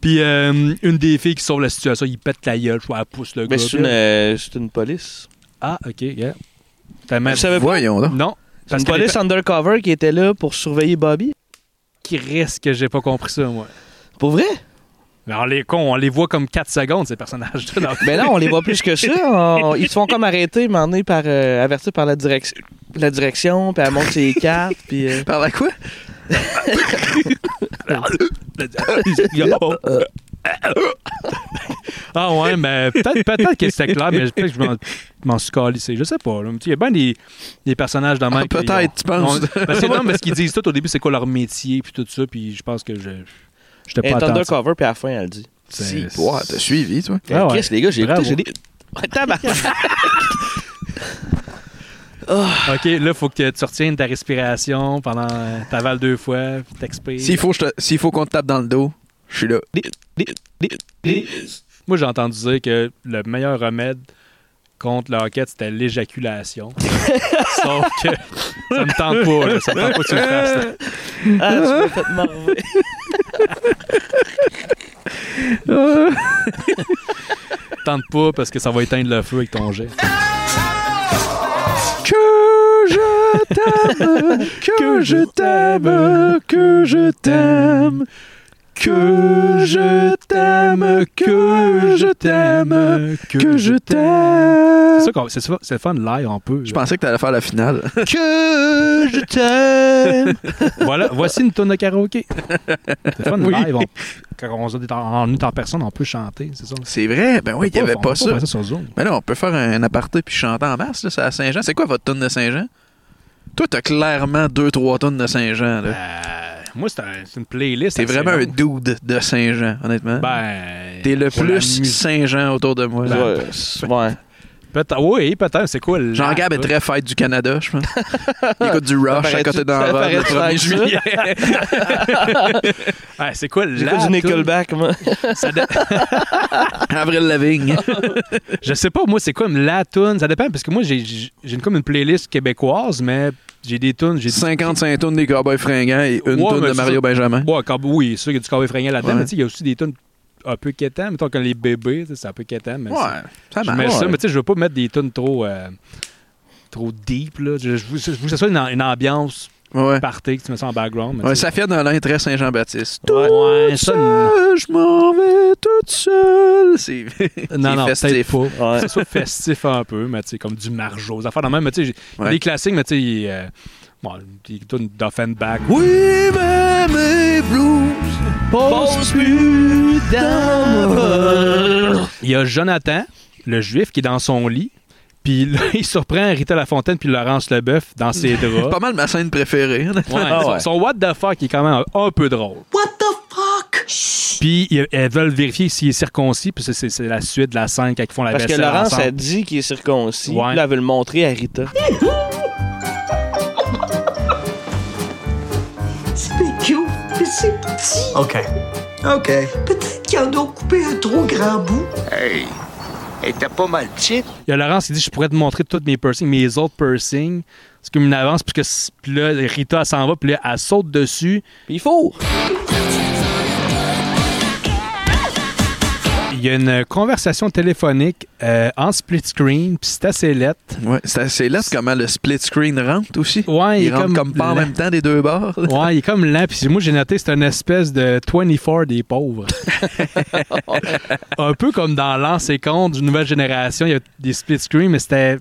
Puis euh, une des filles qui sauve la situation, il pète la gueule, soit elle pousse le Mais gars. c'est puis une, là- euh, c'est une police. Ah, ok, yeah. Tellement- Vous savez pas? Voyons donc. Non. C'est Parce une police undercover qui était là pour surveiller Bobby. Qui risque que j'ai pas compris ça, moi. Pour vrai? Mais on les, on les voit comme 4 secondes, ces personnages-là. Ben film. non, on les voit plus que ça. On- ils se font comme arrêter, m'emmener par, euh, avertis par la, direction la direction, puis elle monte ses cartes, puis... euh, Par la quoi? ah ouais, mais peut-être peut que c'était clair, mais peut-être que je m'en- suis calissé. Je sais pas. là. Il y a bien des, des personnages dans Ah, peut-être, tu penses? Ben, c'est non, parce qu'ils disent tout au début, c'est quoi leur métier, puis tout ça, puis je pense que je j'étais Elle pas est attentif. undercover, puis à la fin, elle dit. Si, ouais, t'as suivi, toi. Ah ouais. Chris, les gars, j'ai écouté, j'ai. Ouais, tabarnak. OK, là, faut que tu retiennes ta respiration pendant. T'avales deux fois, puis t'expires. S'il faut, que te- faut qu'on te tape dans le dos, je suis là. Moi, j'ai entendu dire que le meilleur remède contre le hockey, c'était l'éjaculation. Sauf que ça me tente pas, là. Ça me tente pas que tu le fasses. Ah, tu m'as fait m'enlever. Tente pas parce que ça va éteindre le feu avec ton jet. Que je t'aime, que je t'aime, que je t'aime, que je t'aime, que je t'aime, que je t'aime. C'est ça qu'on- c'est ça- c'est le fun live, on peut. Je pensais que t'allais faire la finale. que je t'aime. voilà, voici une tonne de karaoké. C'est le fun Oui. live. on- quand on est en, on est en personne, on peut chanter, c'est ça. C'est vrai, ben oui, il n'y avait pas ça. sur Zoom. Mais là, on peut faire un aparté puis chanter en masse, là, c'est à Saint-Jean. C'est quoi votre tonne de Saint-Jean? Toi, t'as clairement 2-3 tonnes de Saint-Jean, là. Euh, moi, c'est un- c'est une playlist. T'es vraiment un dude de Saint-Jean, honnêtement. Ben. T'es le plus. Saint-Jean autour de moi. Ben, Ouais. Peut-être, oui, peut-être, c'est cool. Jean-Gab est très fête du Canada, je pense. Il écoute du Rush à côté le paraît- le 1er ça? juillet. Ouais, c'est cool. J'écoute du Nickelback, moi. Avril Lavigne. Je sais pas, moi, c'est quoi la tune? Ça dépend, parce que moi, j'ai une- comme une playlist québécoise, mais j'ai des tunes. j'ai 55 tonnes des Cowboys fringants et une Ouais, tonne mais de Mario ça. Benjamin. Ouais, quand- oui, c'est sûr qu'il y a du cowboy fringant là-dedans, Ouais. il y a aussi des tunes un peu quétaines, mettons comme les bébés, c'est un peu quétaine. Mais Ouais, ça je marche. mets ça, mais tu sais, je veux pas mettre des tunes trop, euh, trop deep, là. Je, je veux, je que ce soit une, une ambiance Ouais. party, que tu mets ça en background. mais Ouais, Safia Nolin est très Saint-Jean-Baptiste. Ouais, ça, je m'en vais toute seule. C'est Non, c'est non, festif. pas. Ouais. C'est soit festif un peu, mais tu sais, comme du margeau. Affaires de même, mais tu sais, Ouais. des classiques, mais tu sais, euh, bon, des tunes d'Offenbach. Oui, mais mes blues posent plus d'amour. Il y a Jonathan, le juif, qui est dans son lit. Puis là, il surprend Rita Lafontaine puis Laurence Leboeuf dans ses C'est draps. pas mal ma scène préférée. honnêtement. Ouais, son, son what the fuck qui est quand même un, un peu drôle. What the fuck? Puis ils- elles veulent vérifier s'il est circoncis, puis c'est- c'est la suite de la scène quand ils font la Parce que Laurence ensemble. a dit qu'il est circoncis. Ouais. Puis là, elle veut le montrer à Rita. C'est petit. OK. OK. Peut-être qu'ils en ont coupé un trop grand bout. Hey, elle était pas mal petite. Il y a Laurence qui dit Je pourrais te montrer tous mes piercings, mes autres piercings. C'est comme une avance, puis, que, c- puis là, Rita, elle s'en va, puis là, elle saute dessus. Puis il faut. Y a une conversation téléphonique euh, en split screen, puis c'est assez lettre. Ouais, c'est assez là comment le split screen rentre aussi. Ouais, il, Il est rentre comme, comme pas en même temps des deux bords. Ouais, il est comme lent. Puis moi, j'ai noté, c'est une espèce de 24 des pauvres. un peu comme dans l'an et compte d'une nouvelle génération, il y a des split screen, mais c'était.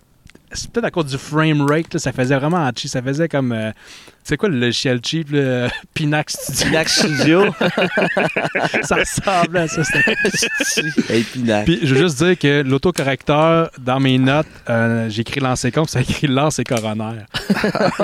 C'est peut-être à cause du frame rate, là, ça faisait vraiment. Ça faisait comme. euh, c'est quoi le logiciel cheap, le Pinax Studio? Pinax Studio. ça ressemble à ça. Hey, Pinax. Puis je veux juste dire que l'autocorrecteur, dans mes notes, euh, j'ai écrit Lancé Compte, ça écrit Lance et Coroner.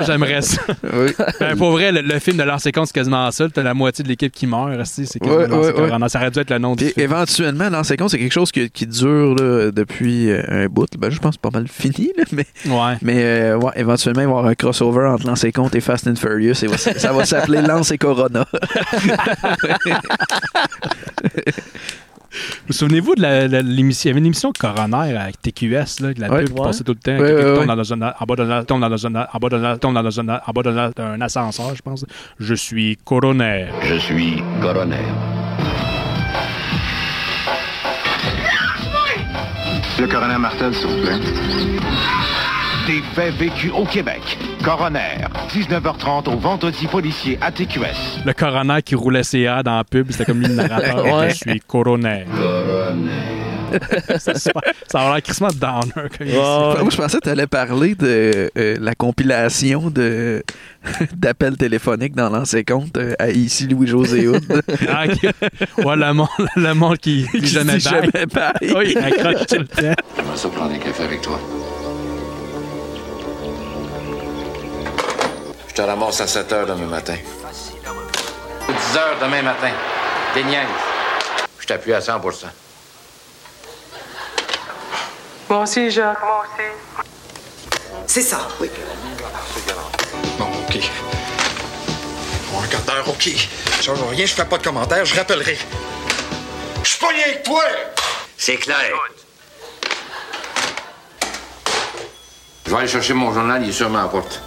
J'aimerais ça. Oui. Ben, pour vrai, le, le film de Lance et Compte, c'est quasiment ça. T'as la moitié de l'équipe qui meurt. C'est quasiment ouais. Coroner. Ça aurait dû être le nom du Puis film. éventuellement, dans ces comptes, c'est quelque chose qui, qui dure là, depuis euh, un bout. Ben, je pense que c'est pas mal fini, là, mais, Ouais. mais euh, ouais, éventuellement, il va y avoir un crossover entre Lance et Compte et Fast and Furious. Et va- ça va s'appeler Lance et Corona. Vous souvenez-vous de la- la- l'émission? Il y avait une émission Coroner avec TQS, là, que la Ouais. pub qui Ouais. passait tout le temps. Ouais, Quelqu'un ouais, qui ouais. tombe dans un, en bas d'un tombe dans un, en bas d'un, tombe dans un, en bas d'un, d'un ascenseur, je pense. Je suis coroner. Je suis coroner. Le coroner Martel, s'il vous plaît. Des faits vécus au Québec. Coroner, 19h30 au vendredi policier à TQS. Le coroner qui roulait CA dans la pub, c'était comme lui le narrateur. Ouais. Je suis coroner. ça, ça a l'air crissement downer. Dit. Moi, je pensais que tu allais parler de euh, la compilation de d'appels téléphoniques dans l'ancien compte euh, à ici Louis-José Hood. Ah, ok. Ouais, le monde, le monde qui, qui, Qui jamais dit jamais baille. Oui, il accroche tout le temps. J'aimerais ça prendre un café avec toi. Te ramasse à 7 heures demain matin. 10 heures demain matin. Des niaises. Je t'appuie à 100 Moi aussi, Jacques, moi aussi. C'est ça, oui. Bon, OK. Bon, un quart d'heure, OK. Je change rien, je fais pas de commentaires, je rappellerai. Je suis pas rien que toi! C'est clair. Je vais aller chercher mon journal, il est sur ma porte.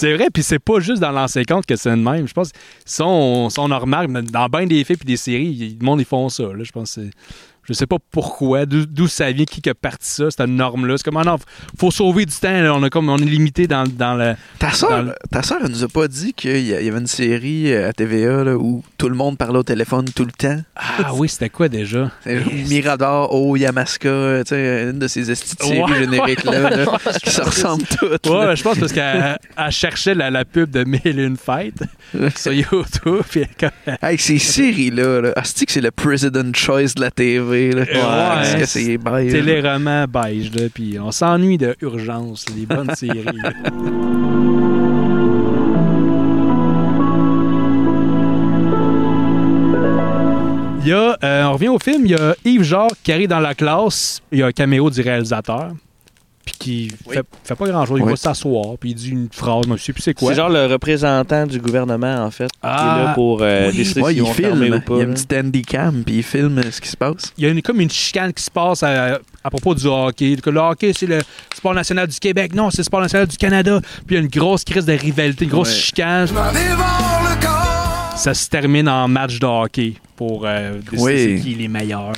C'est vrai, puis c'est pas juste dans l'ancien compte que c'est le même. Je pense si on, on en remarque, dans bien des films et des séries, le monde, ils font ça. Là. Je pense que Je sais pas pourquoi, d'où ça vient, qui a parti ça, cette norme-là. C'est comme, ah non, faut sauver du temps, là. on, a comme, on est limité dans, dans le. Ta dans soeur, le- ta sœur, elle nous a pas dit qu'il y avait une série euh, à TVA là, où tout le monde parlait au téléphone tout le temps? Ah oui, c'était quoi déjà? Mirador, Oh, Yamaska, tu sais, une de ces séries Ouais, génériques-là, ouais. là, qui se ressemblent toutes. Ouais, là. je pense parce qu'elle elle cherchait la, la pub de Mille une fêtes sur YouTube. Puis comme- Hey, ces séries-là, là, que c'est le President Choice de la TV. Là. Ouais, Est-ce que c'est beige? Téléroman beige, là, puis on s'ennuie de Urgence, des bonnes séries. là. Il y a, euh, on revient au film, il y a Yves Jacques qui arrive dans la classe, il y a un caméo du réalisateur, puis qui fait, fait pas grand-chose, il Oui. va s'asseoir, puis il dit une phrase, je sais plus c'est quoi. C'est genre le représentant du gouvernement, en fait, qui Ah, est là pour euh, oui. décider Ouais, vont filme. ou pas. Il y a là. une petite handycam, puis il filme ce qui se passe. il y a une- comme une chicane qui se passe à, à propos du hockey. Que le hockey, c'est le sport national du Québec. Non, c'est le sport national du Canada. Puis il y a une grosse crise de rivalité, une grosse Ouais. chicane. Ça se termine en match de hockey pour euh, décider Oui. qui les meilleurs.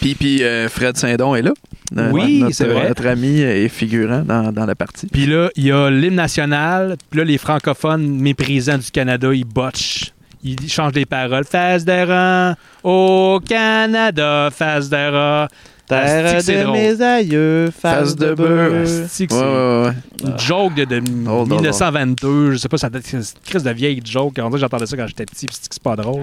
Puis, puis euh, Fred Saint-Don est là. Euh, Oui, notre, c'est vrai. Notre ami et figurant dans, dans la partie. Puis là, il y a l'hymne national. Puis là, les francophones méprisants du Canada, ils botchent. Ils changent les paroles. Face au Canada, face. Terre de drôle. mes aïeux, face de Ouais, ouais, ouais. Une joke de, de on. 1922, je sais pas, ça être une crise de vieille joke. J'entendais ça quand j'étais petit, puis c'est que c'est pas drôle.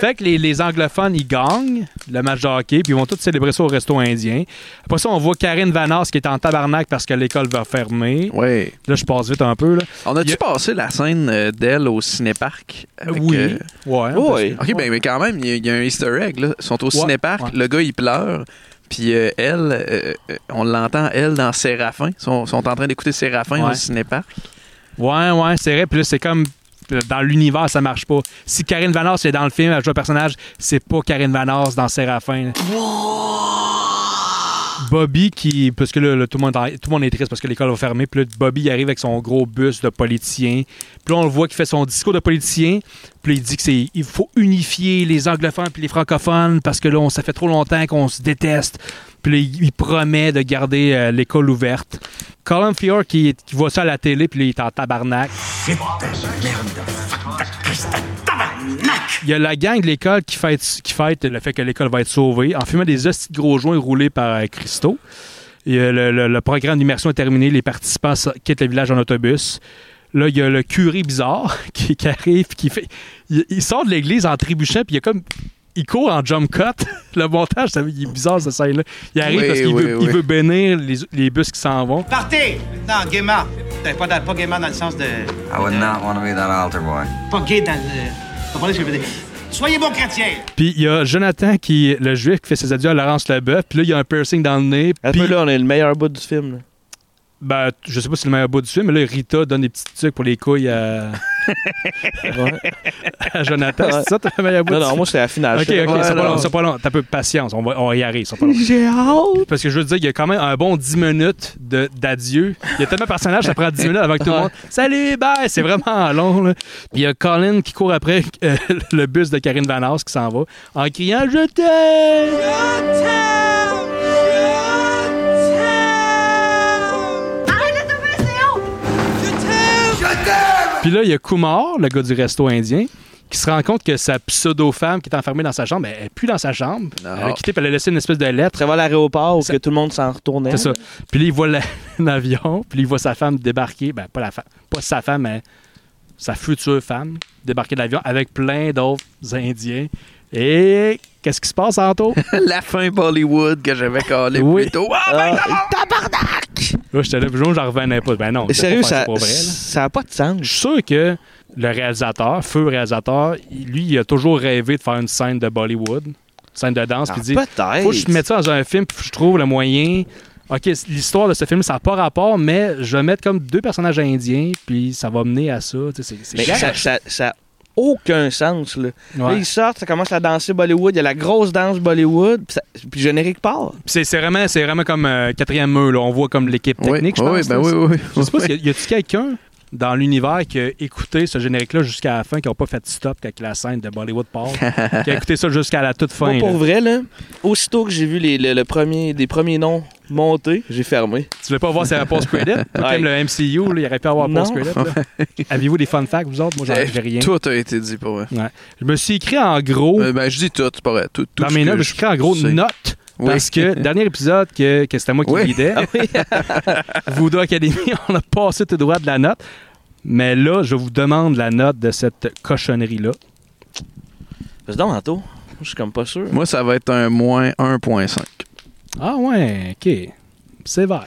Fait que les, les anglophones, ils gagnent le match de hockey, puis ils vont tous célébrer ça au resto indien. Après ça, on voit Karine Vanas qui est en tabarnak parce que l'école va fermer. Ouais. Là, je passe vite un peu. Là. On a-tu a- passé la scène euh, d'elle au cinéparc? avec, Oui. euh, Ouais. Oui. OK, ben, mais quand même, il y, a- il y a un easter egg. Là. Ils sont au Ouais, cinéparc, le gars, il pleure. Puis euh, elle, on l'entend, elle, dans Séraphin. Ils sont, sont en train d'écouter Séraphin Ouais. au cinéparc. Ouais, ouais, c'est vrai. Puis là, c'est comme dans l'univers, ça marche pas. Si Karine Vanas est dans le film, elle joue un personnage, c'est pas Karine Vanas dans Séraphin. Bobby qui. Parce que là, là, tout, le monde, tout le monde est triste parce que l'école va fermer. Puis là, Bobby il arrive avec son gros bus de politicien. Puis là, on le voit qu'il fait son discours de politicien. Puis là, il dit que c'est il faut unifier les anglophones puis les francophones parce que là, on, ça fait trop longtemps qu'on se déteste. Puis là, il, il promet de garder euh, l'école ouverte. Colin Fior qui, qui voit ça à la télé, puis là, il est en tabarnak. Il y a la gang de l'école qui fête, qui fête le fait que l'école va être sauvée en fumant des hosties de gros joints roulés par euh, Christo. Et, euh, le, le- le programme d'immersion est terminé. Les participants quittent le village en autobus. Là, il y a le curé bizarre qui, qui arrive, qui fait. Il, il sort de l'église en trébuchant, puis il y a comme. Il court en jump cut. Le montage, ça- il est bizarre, cette scène-là. Il arrive Oui, parce qu'il oui, veut, oui. il veut bénir les, les bus qui s'en vont. Partez! Non, gaiement. Pas, dans- pas gaiement dans le sens de. I would not want to be that altar boy. Pas gay dans le. Vous comprenez ce que je veux dire? Soyez bon chrétien! Puis il y a Jonathan, qui le juif, qui fait ses adieux à Laurence Leboeuf. Puis là, il y a un piercing dans le nez. Puis, là, on est le meilleur bout du film. là. Ben, je sais pas si c'est le meilleur bout du film, mais là, Rita donne des petits trucs pour les couilles à, Jonathan, Ouais. c'est ça ton meilleur bout? Non, non, moi, c'est la finale. Ok, Je- ok, Ouais, c'est pas long, c'est pas long. T'as peu de patience, on va, on y arriver. c'est pas long. J'ai hâte. Parce que je veux dire, il y a quand même un bon 10 minutes de- d'adieu. Il y a tellement de personnages, ça prend 10 minutes avant que tout le monde. Salut, bye! C'est vraiment long. là. Il y a Colin qui court après euh, le bus de Karine Vanasse qui s'en va en criant Je t'aime! Arrête de Puis là, il y a Kumar, le gars du resto indien, qui se rend compte que sa pseudo-femme qui est enfermée dans sa chambre, elle n'est plus dans sa chambre. Elle a quitté, puis elle a laissé une espèce de lettre. Ça va à l'aéroport où que tout le monde s'en retournait. C'est ça. Puis là, il voit la- l'avion, puis il voit sa femme débarquer. Ben, pas, la femme, pas sa femme, mais sa future femme débarquer de l'avion avec plein d'autres Indiens. Et qu'est-ce qui se passe, Anto? La fin Bollywood que j'avais calé Oui. plus tôt. Ah, ben, Là, j'étais là, puis j'en revenais pas. Ben non, sérieux, pas ça vrai, ça n'a pas de sens. Je suis sûr que le réalisateur, feu réalisateur, lui, il a toujours rêvé de faire une scène de Bollywood, une scène de danse, Ah, puis il dit faut que je mette ça dans un film, puis je trouve le moyen. OK, l'histoire de ce film, ça n'a pas rapport, mais je vais mettre comme deux personnages indiens, puis ça va mener à ça. C'est- c'est Mais ça, ça, ça a aucun sens. Là. Là, ils sortent, ça commence à danser Bollywood, il y a la grosse danse Bollywood, puis, générique part. C'est c'est vraiment, c'est vraiment comme euh, quatrième mur. Là. On voit comme l'équipe Oui, technique, je oui, pense. ben oui, oui, oui. Je sais pas, s'il y a- y a-tu quelqu'un dans l'univers qui a écouté ce générique-là jusqu'à la fin, qui n'a pas fait stop avec la scène de Bollywood part, qui a écouté ça jusqu'à la toute fin. Pour là. vrai, là, aussitôt que j'ai vu les, le, le premier, des premiers noms monter, j'ai fermé. Tu voulais pas voir si y avait post-credit? Comme Ouais. le MCU, là, il aurait pu avoir Non. post-credit. là. Avez-vous des fun facts, vous autres? Moi, j'en Eh, j'ai rien. Tout a été dit pour vrai. Ouais. Je me suis écrit en gros, Euh, ben, je dis tout, c'est pas vrai. Tout, tout dans mes notes, je me suis écrit en gros notes. Oui. Parce que, dernier épisode que, que c'était moi qui Oui. guidais, Ah Voodoo Academy, on a passé tout droit de la note. Mais là, je vous demande la note de cette cochonnerie-là. Fais donc, Anto. Je suis comme pas sûr. Moi, ça va être un moins 1.5. Ah ouais, OK. Sévère.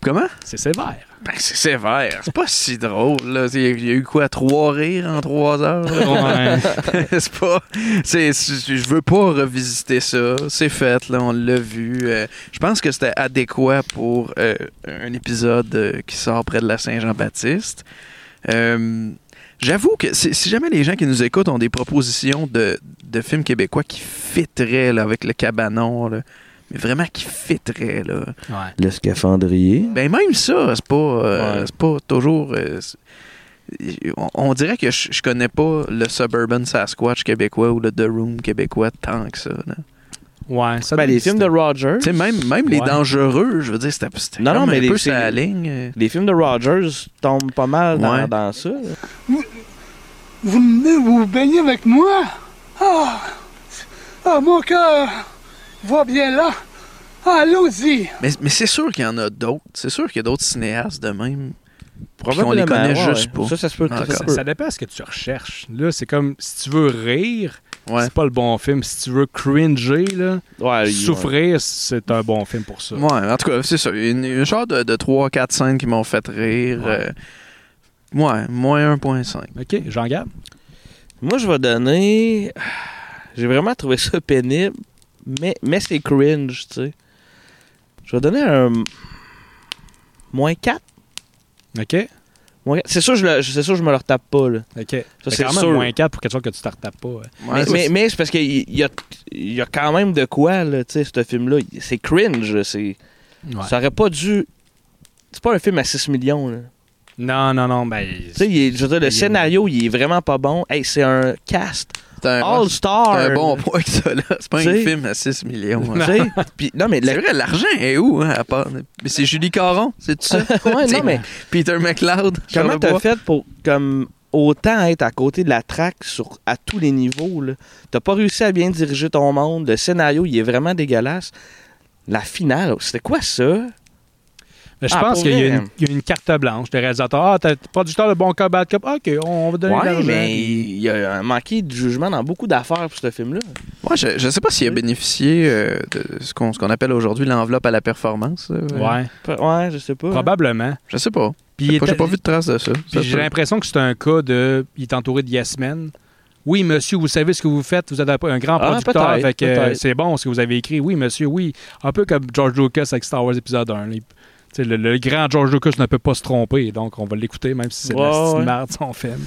Comment? C'est sévère. Ben, c'est sévère. C'est pas si drôle, là. Il y a- eu quoi, trois rires en trois heures? Ouais. c'est pas. c'est- je veux pas revisiter ça. C'est fait, là. On l'a vu. Euh, je pense que c'était adéquat pour euh, un épisode euh, qui sort près de la Saint-Jean-Baptiste. J'avoue que si si jamais les gens qui nous écoutent ont des propositions de, de films québécois qui fitteraient là, avec le cabanon, là, mais vraiment qui fitteraient, là. Ouais. Le scaphandrier. Ben même ça, c'est pas, euh, Ouais. c'est pas toujours. euh, on, on dirait que je, je connais pas le Suburban Sasquatch québécois ou le The Room québécois tant que ça. là. Ouais, ça Ben, les films de. Rogers. Tu sais, même, même les dangereux, je veux dire, c'était c'était Non, non, mais un les- peu sa ligne. euh. Les films de Rogers tombent pas mal dans, Ouais. dans ça. Vous venez vous baigner avec moi? Ah! Ah, mon cœur va bien là. Allons-y. Mais, mais c'est sûr qu'il y en a d'autres. C'est sûr qu'il y a d'autres cinéastes de même. Puis Probablement, on les connaît ouais, juste ouais. pas. Ça, ça se peut. ça. Ça dépend ce que tu recherches. Là, c'est comme si tu veux rire, Ouais. c'est pas le bon film. Si tu veux cringer, là, Ouais, il- souffrir, c'est un bon film pour ça. Ouais, en tout cas, c'est ça. Une, une genre de, de 3-4 scènes qui m'ont fait rire. Ouais. euh, Ouais, moins 1.5. OK, Jean-Gab? Moi, je vais donner. J'ai vraiment trouvé ça pénible, mais, mais c'est cringe, tu sais. Je vais donner un. Moins 4. OK? C'est sûr, je le- c'est sûr, je me le retape pas, là. OK. Ça, c'est quand même sûr. moins 4 pour quelque chose que tu te retapes pas. Ouais, mais c'est- mais, mais c'est parce qu'il y, y a, il y a quand même de quoi, là, tu sais, ce film-là. C'est cringe, là, c'est. Ouais. Ça aurait pas dû. C'est pas un film à 6 millions, là. Non, non, non. Ben, Tu sais, il est- je veux dire, le scénario, il est vraiment pas bon. Hey, c'est un cast C'est un, all-star. c'est un bon point que ça, là. C'est pas un T'sais? film à 6 millions. Tu hein. sais, puis- non, mais C'est la- vrai, l'argent est où, hein, à part... Mais c'est Julie Caron, c'est tout ça? Ouais, non, mais- Peter McLeod. Comment t'as Bois. fait pour comme autant être à côté de la traque sur à tous les niveaux là? T'as pas réussi à bien diriger ton monde. Le scénario, il est vraiment dégueulasse. La finale, c'était quoi ça? Mais je Ah, pense qu'il y, a une- il y a une carte blanche de réalisateur. Ah, t'as t'es producteur de bon cop, bad cop. OK, on va donner de Ouais, l'argent. mais il y a un manqué de jugement dans beaucoup d'affaires pour ce film-là. Ouais, je, je sais pas s'il a bénéficié euh, de ce qu'on ce qu'on appelle aujourd'hui l'enveloppe à la performance. là. Ouais, Ouais, je sais pas. probablement. Je sais pas. Puis J'ai il pas, vu de trace de ça. J'ai l'impression que c'est un cas de. Il est entouré de yes men. Oui, monsieur, vous savez ce que vous faites. Vous êtes un grand Ah, producteur. euh, peut-être. c'est bon ce que vous avez écrit. Oui, monsieur, oui. Un peu comme George Lucas avec Star Wars épisode 1. là. Il- tu Tu sais, Le, le grand George Lucas ne peut pas se tromper, donc on va l'écouter, même si c'est de la merde son film.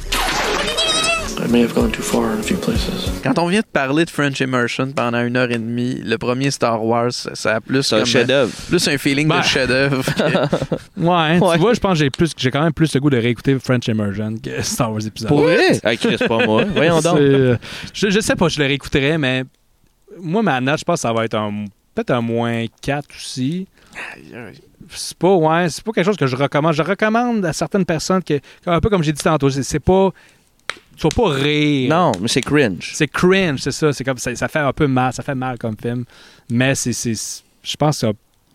I may have gone too far in a few places. Quand on vient de parler de French Immersion pendant une heure et demie, le premier Star Wars, ça, a plus C'est un comme- chef-d'œuvre. Plus un feeling Ben. de chef-d'œuvre. que- Ouais, tu vois, je pense que j'ai plus, j'ai quand même plus le goût de réécouter French Immersion que Star Wars épisode. Pour vrai? Ah, Chris, pas moi. Voyons donc. Euh, je, je sais pas, je le réécouterais, mais moi, ma note, je pense que ça va être un, peut-être un moins 4 aussi. C'est pas, ouais, c'est pas quelque chose que je recommande. Je recommande à certaines personnes que, un peu comme j'ai dit tantôt, c'est, pas. Tu vas pas rire. Non, mais c'est cringe. C'est cringe, c'est ça. C'est comme ça, ça fait un peu mal, ça fait mal comme film. Mais c'est- je pense que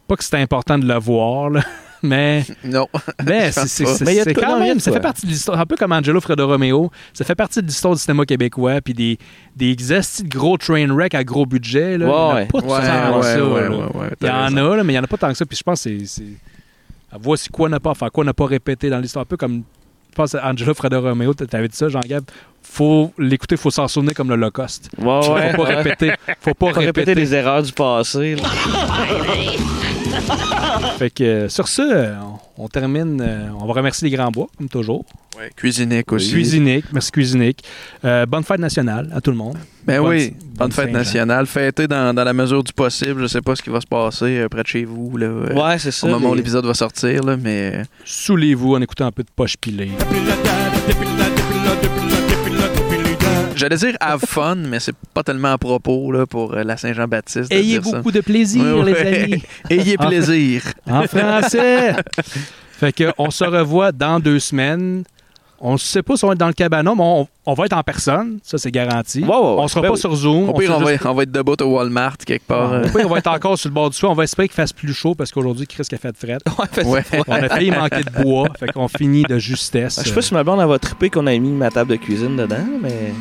pas que c'est important de le voir, là, mais non. mais c'est, pas. quand même, ça fait partie de l'histoire, un peu comme Angelo Fredo Romeo, ça fait partie de l'histoire du cinéma québécois, puis des, des gros train wreck à gros budget. Là. Ouais, il y en a pas ouais. tant Ouais, ça. ouais, là. ouais, ouais, il y en raison. a, là, mais il y en a pas tant que ça. Puis je pense que c'est. Ah, Voici quoi n'a pas faire, quoi n'a pas répété dans l'histoire. Un peu comme, je pense, à Angelo Fredo Romeo, t'avais dit ça, Jean-Gab. Faut l'écouter, faut s'en souvenir comme l'Holocauste. Ouais, faut ouais, pas ouais. répéter, faut pas, Pas répéter les erreurs du passé. Fait que euh, sur ce, euh, on, termine. euh, on va remercier les Grands Bois, comme toujours. Ouais, Cuisinique aussi. Cuisinique, merci Cuisinique. Euh, bonne fête nationale à tout le monde. Ben Bonne- oui, bonne fête nationale. Fêtez dans, dans la mesure du possible. Je sais pas ce qui va se passer près de chez vous. Là, Ouais, c'est ça. Au moment où l'épisode va sortir, là, mais. Saoulez-vous en écoutant un peu de poche pilée. J'allais dire have fun, mais c'est pas tellement à propos là, pour euh, la Saint-Jean-Baptiste. Ayez dire ça. beaucoup de plaisir, Ouais, les amis. Ayez plaisir. En français. fait que on se revoit dans deux semaines. On ne sait pas si on va être dans le cabanon, mais on, on va être en personne. Ça, c'est garanti. On sera Ben pas oui. sur Zoom. Au pire, on va, juste- on va être debout au Walmart quelque part. Au euh. pire, on va être encore sur le bord du feu. On va espérer qu'il fasse plus chaud parce qu'aujourd'hui, Chris a fait de fret. Ouais. On a failli manquer de bois. Fait qu'on finit de justesse. Je sais pas si ma blonde va triper qu'on a mis ma table de cuisine dedans, mais.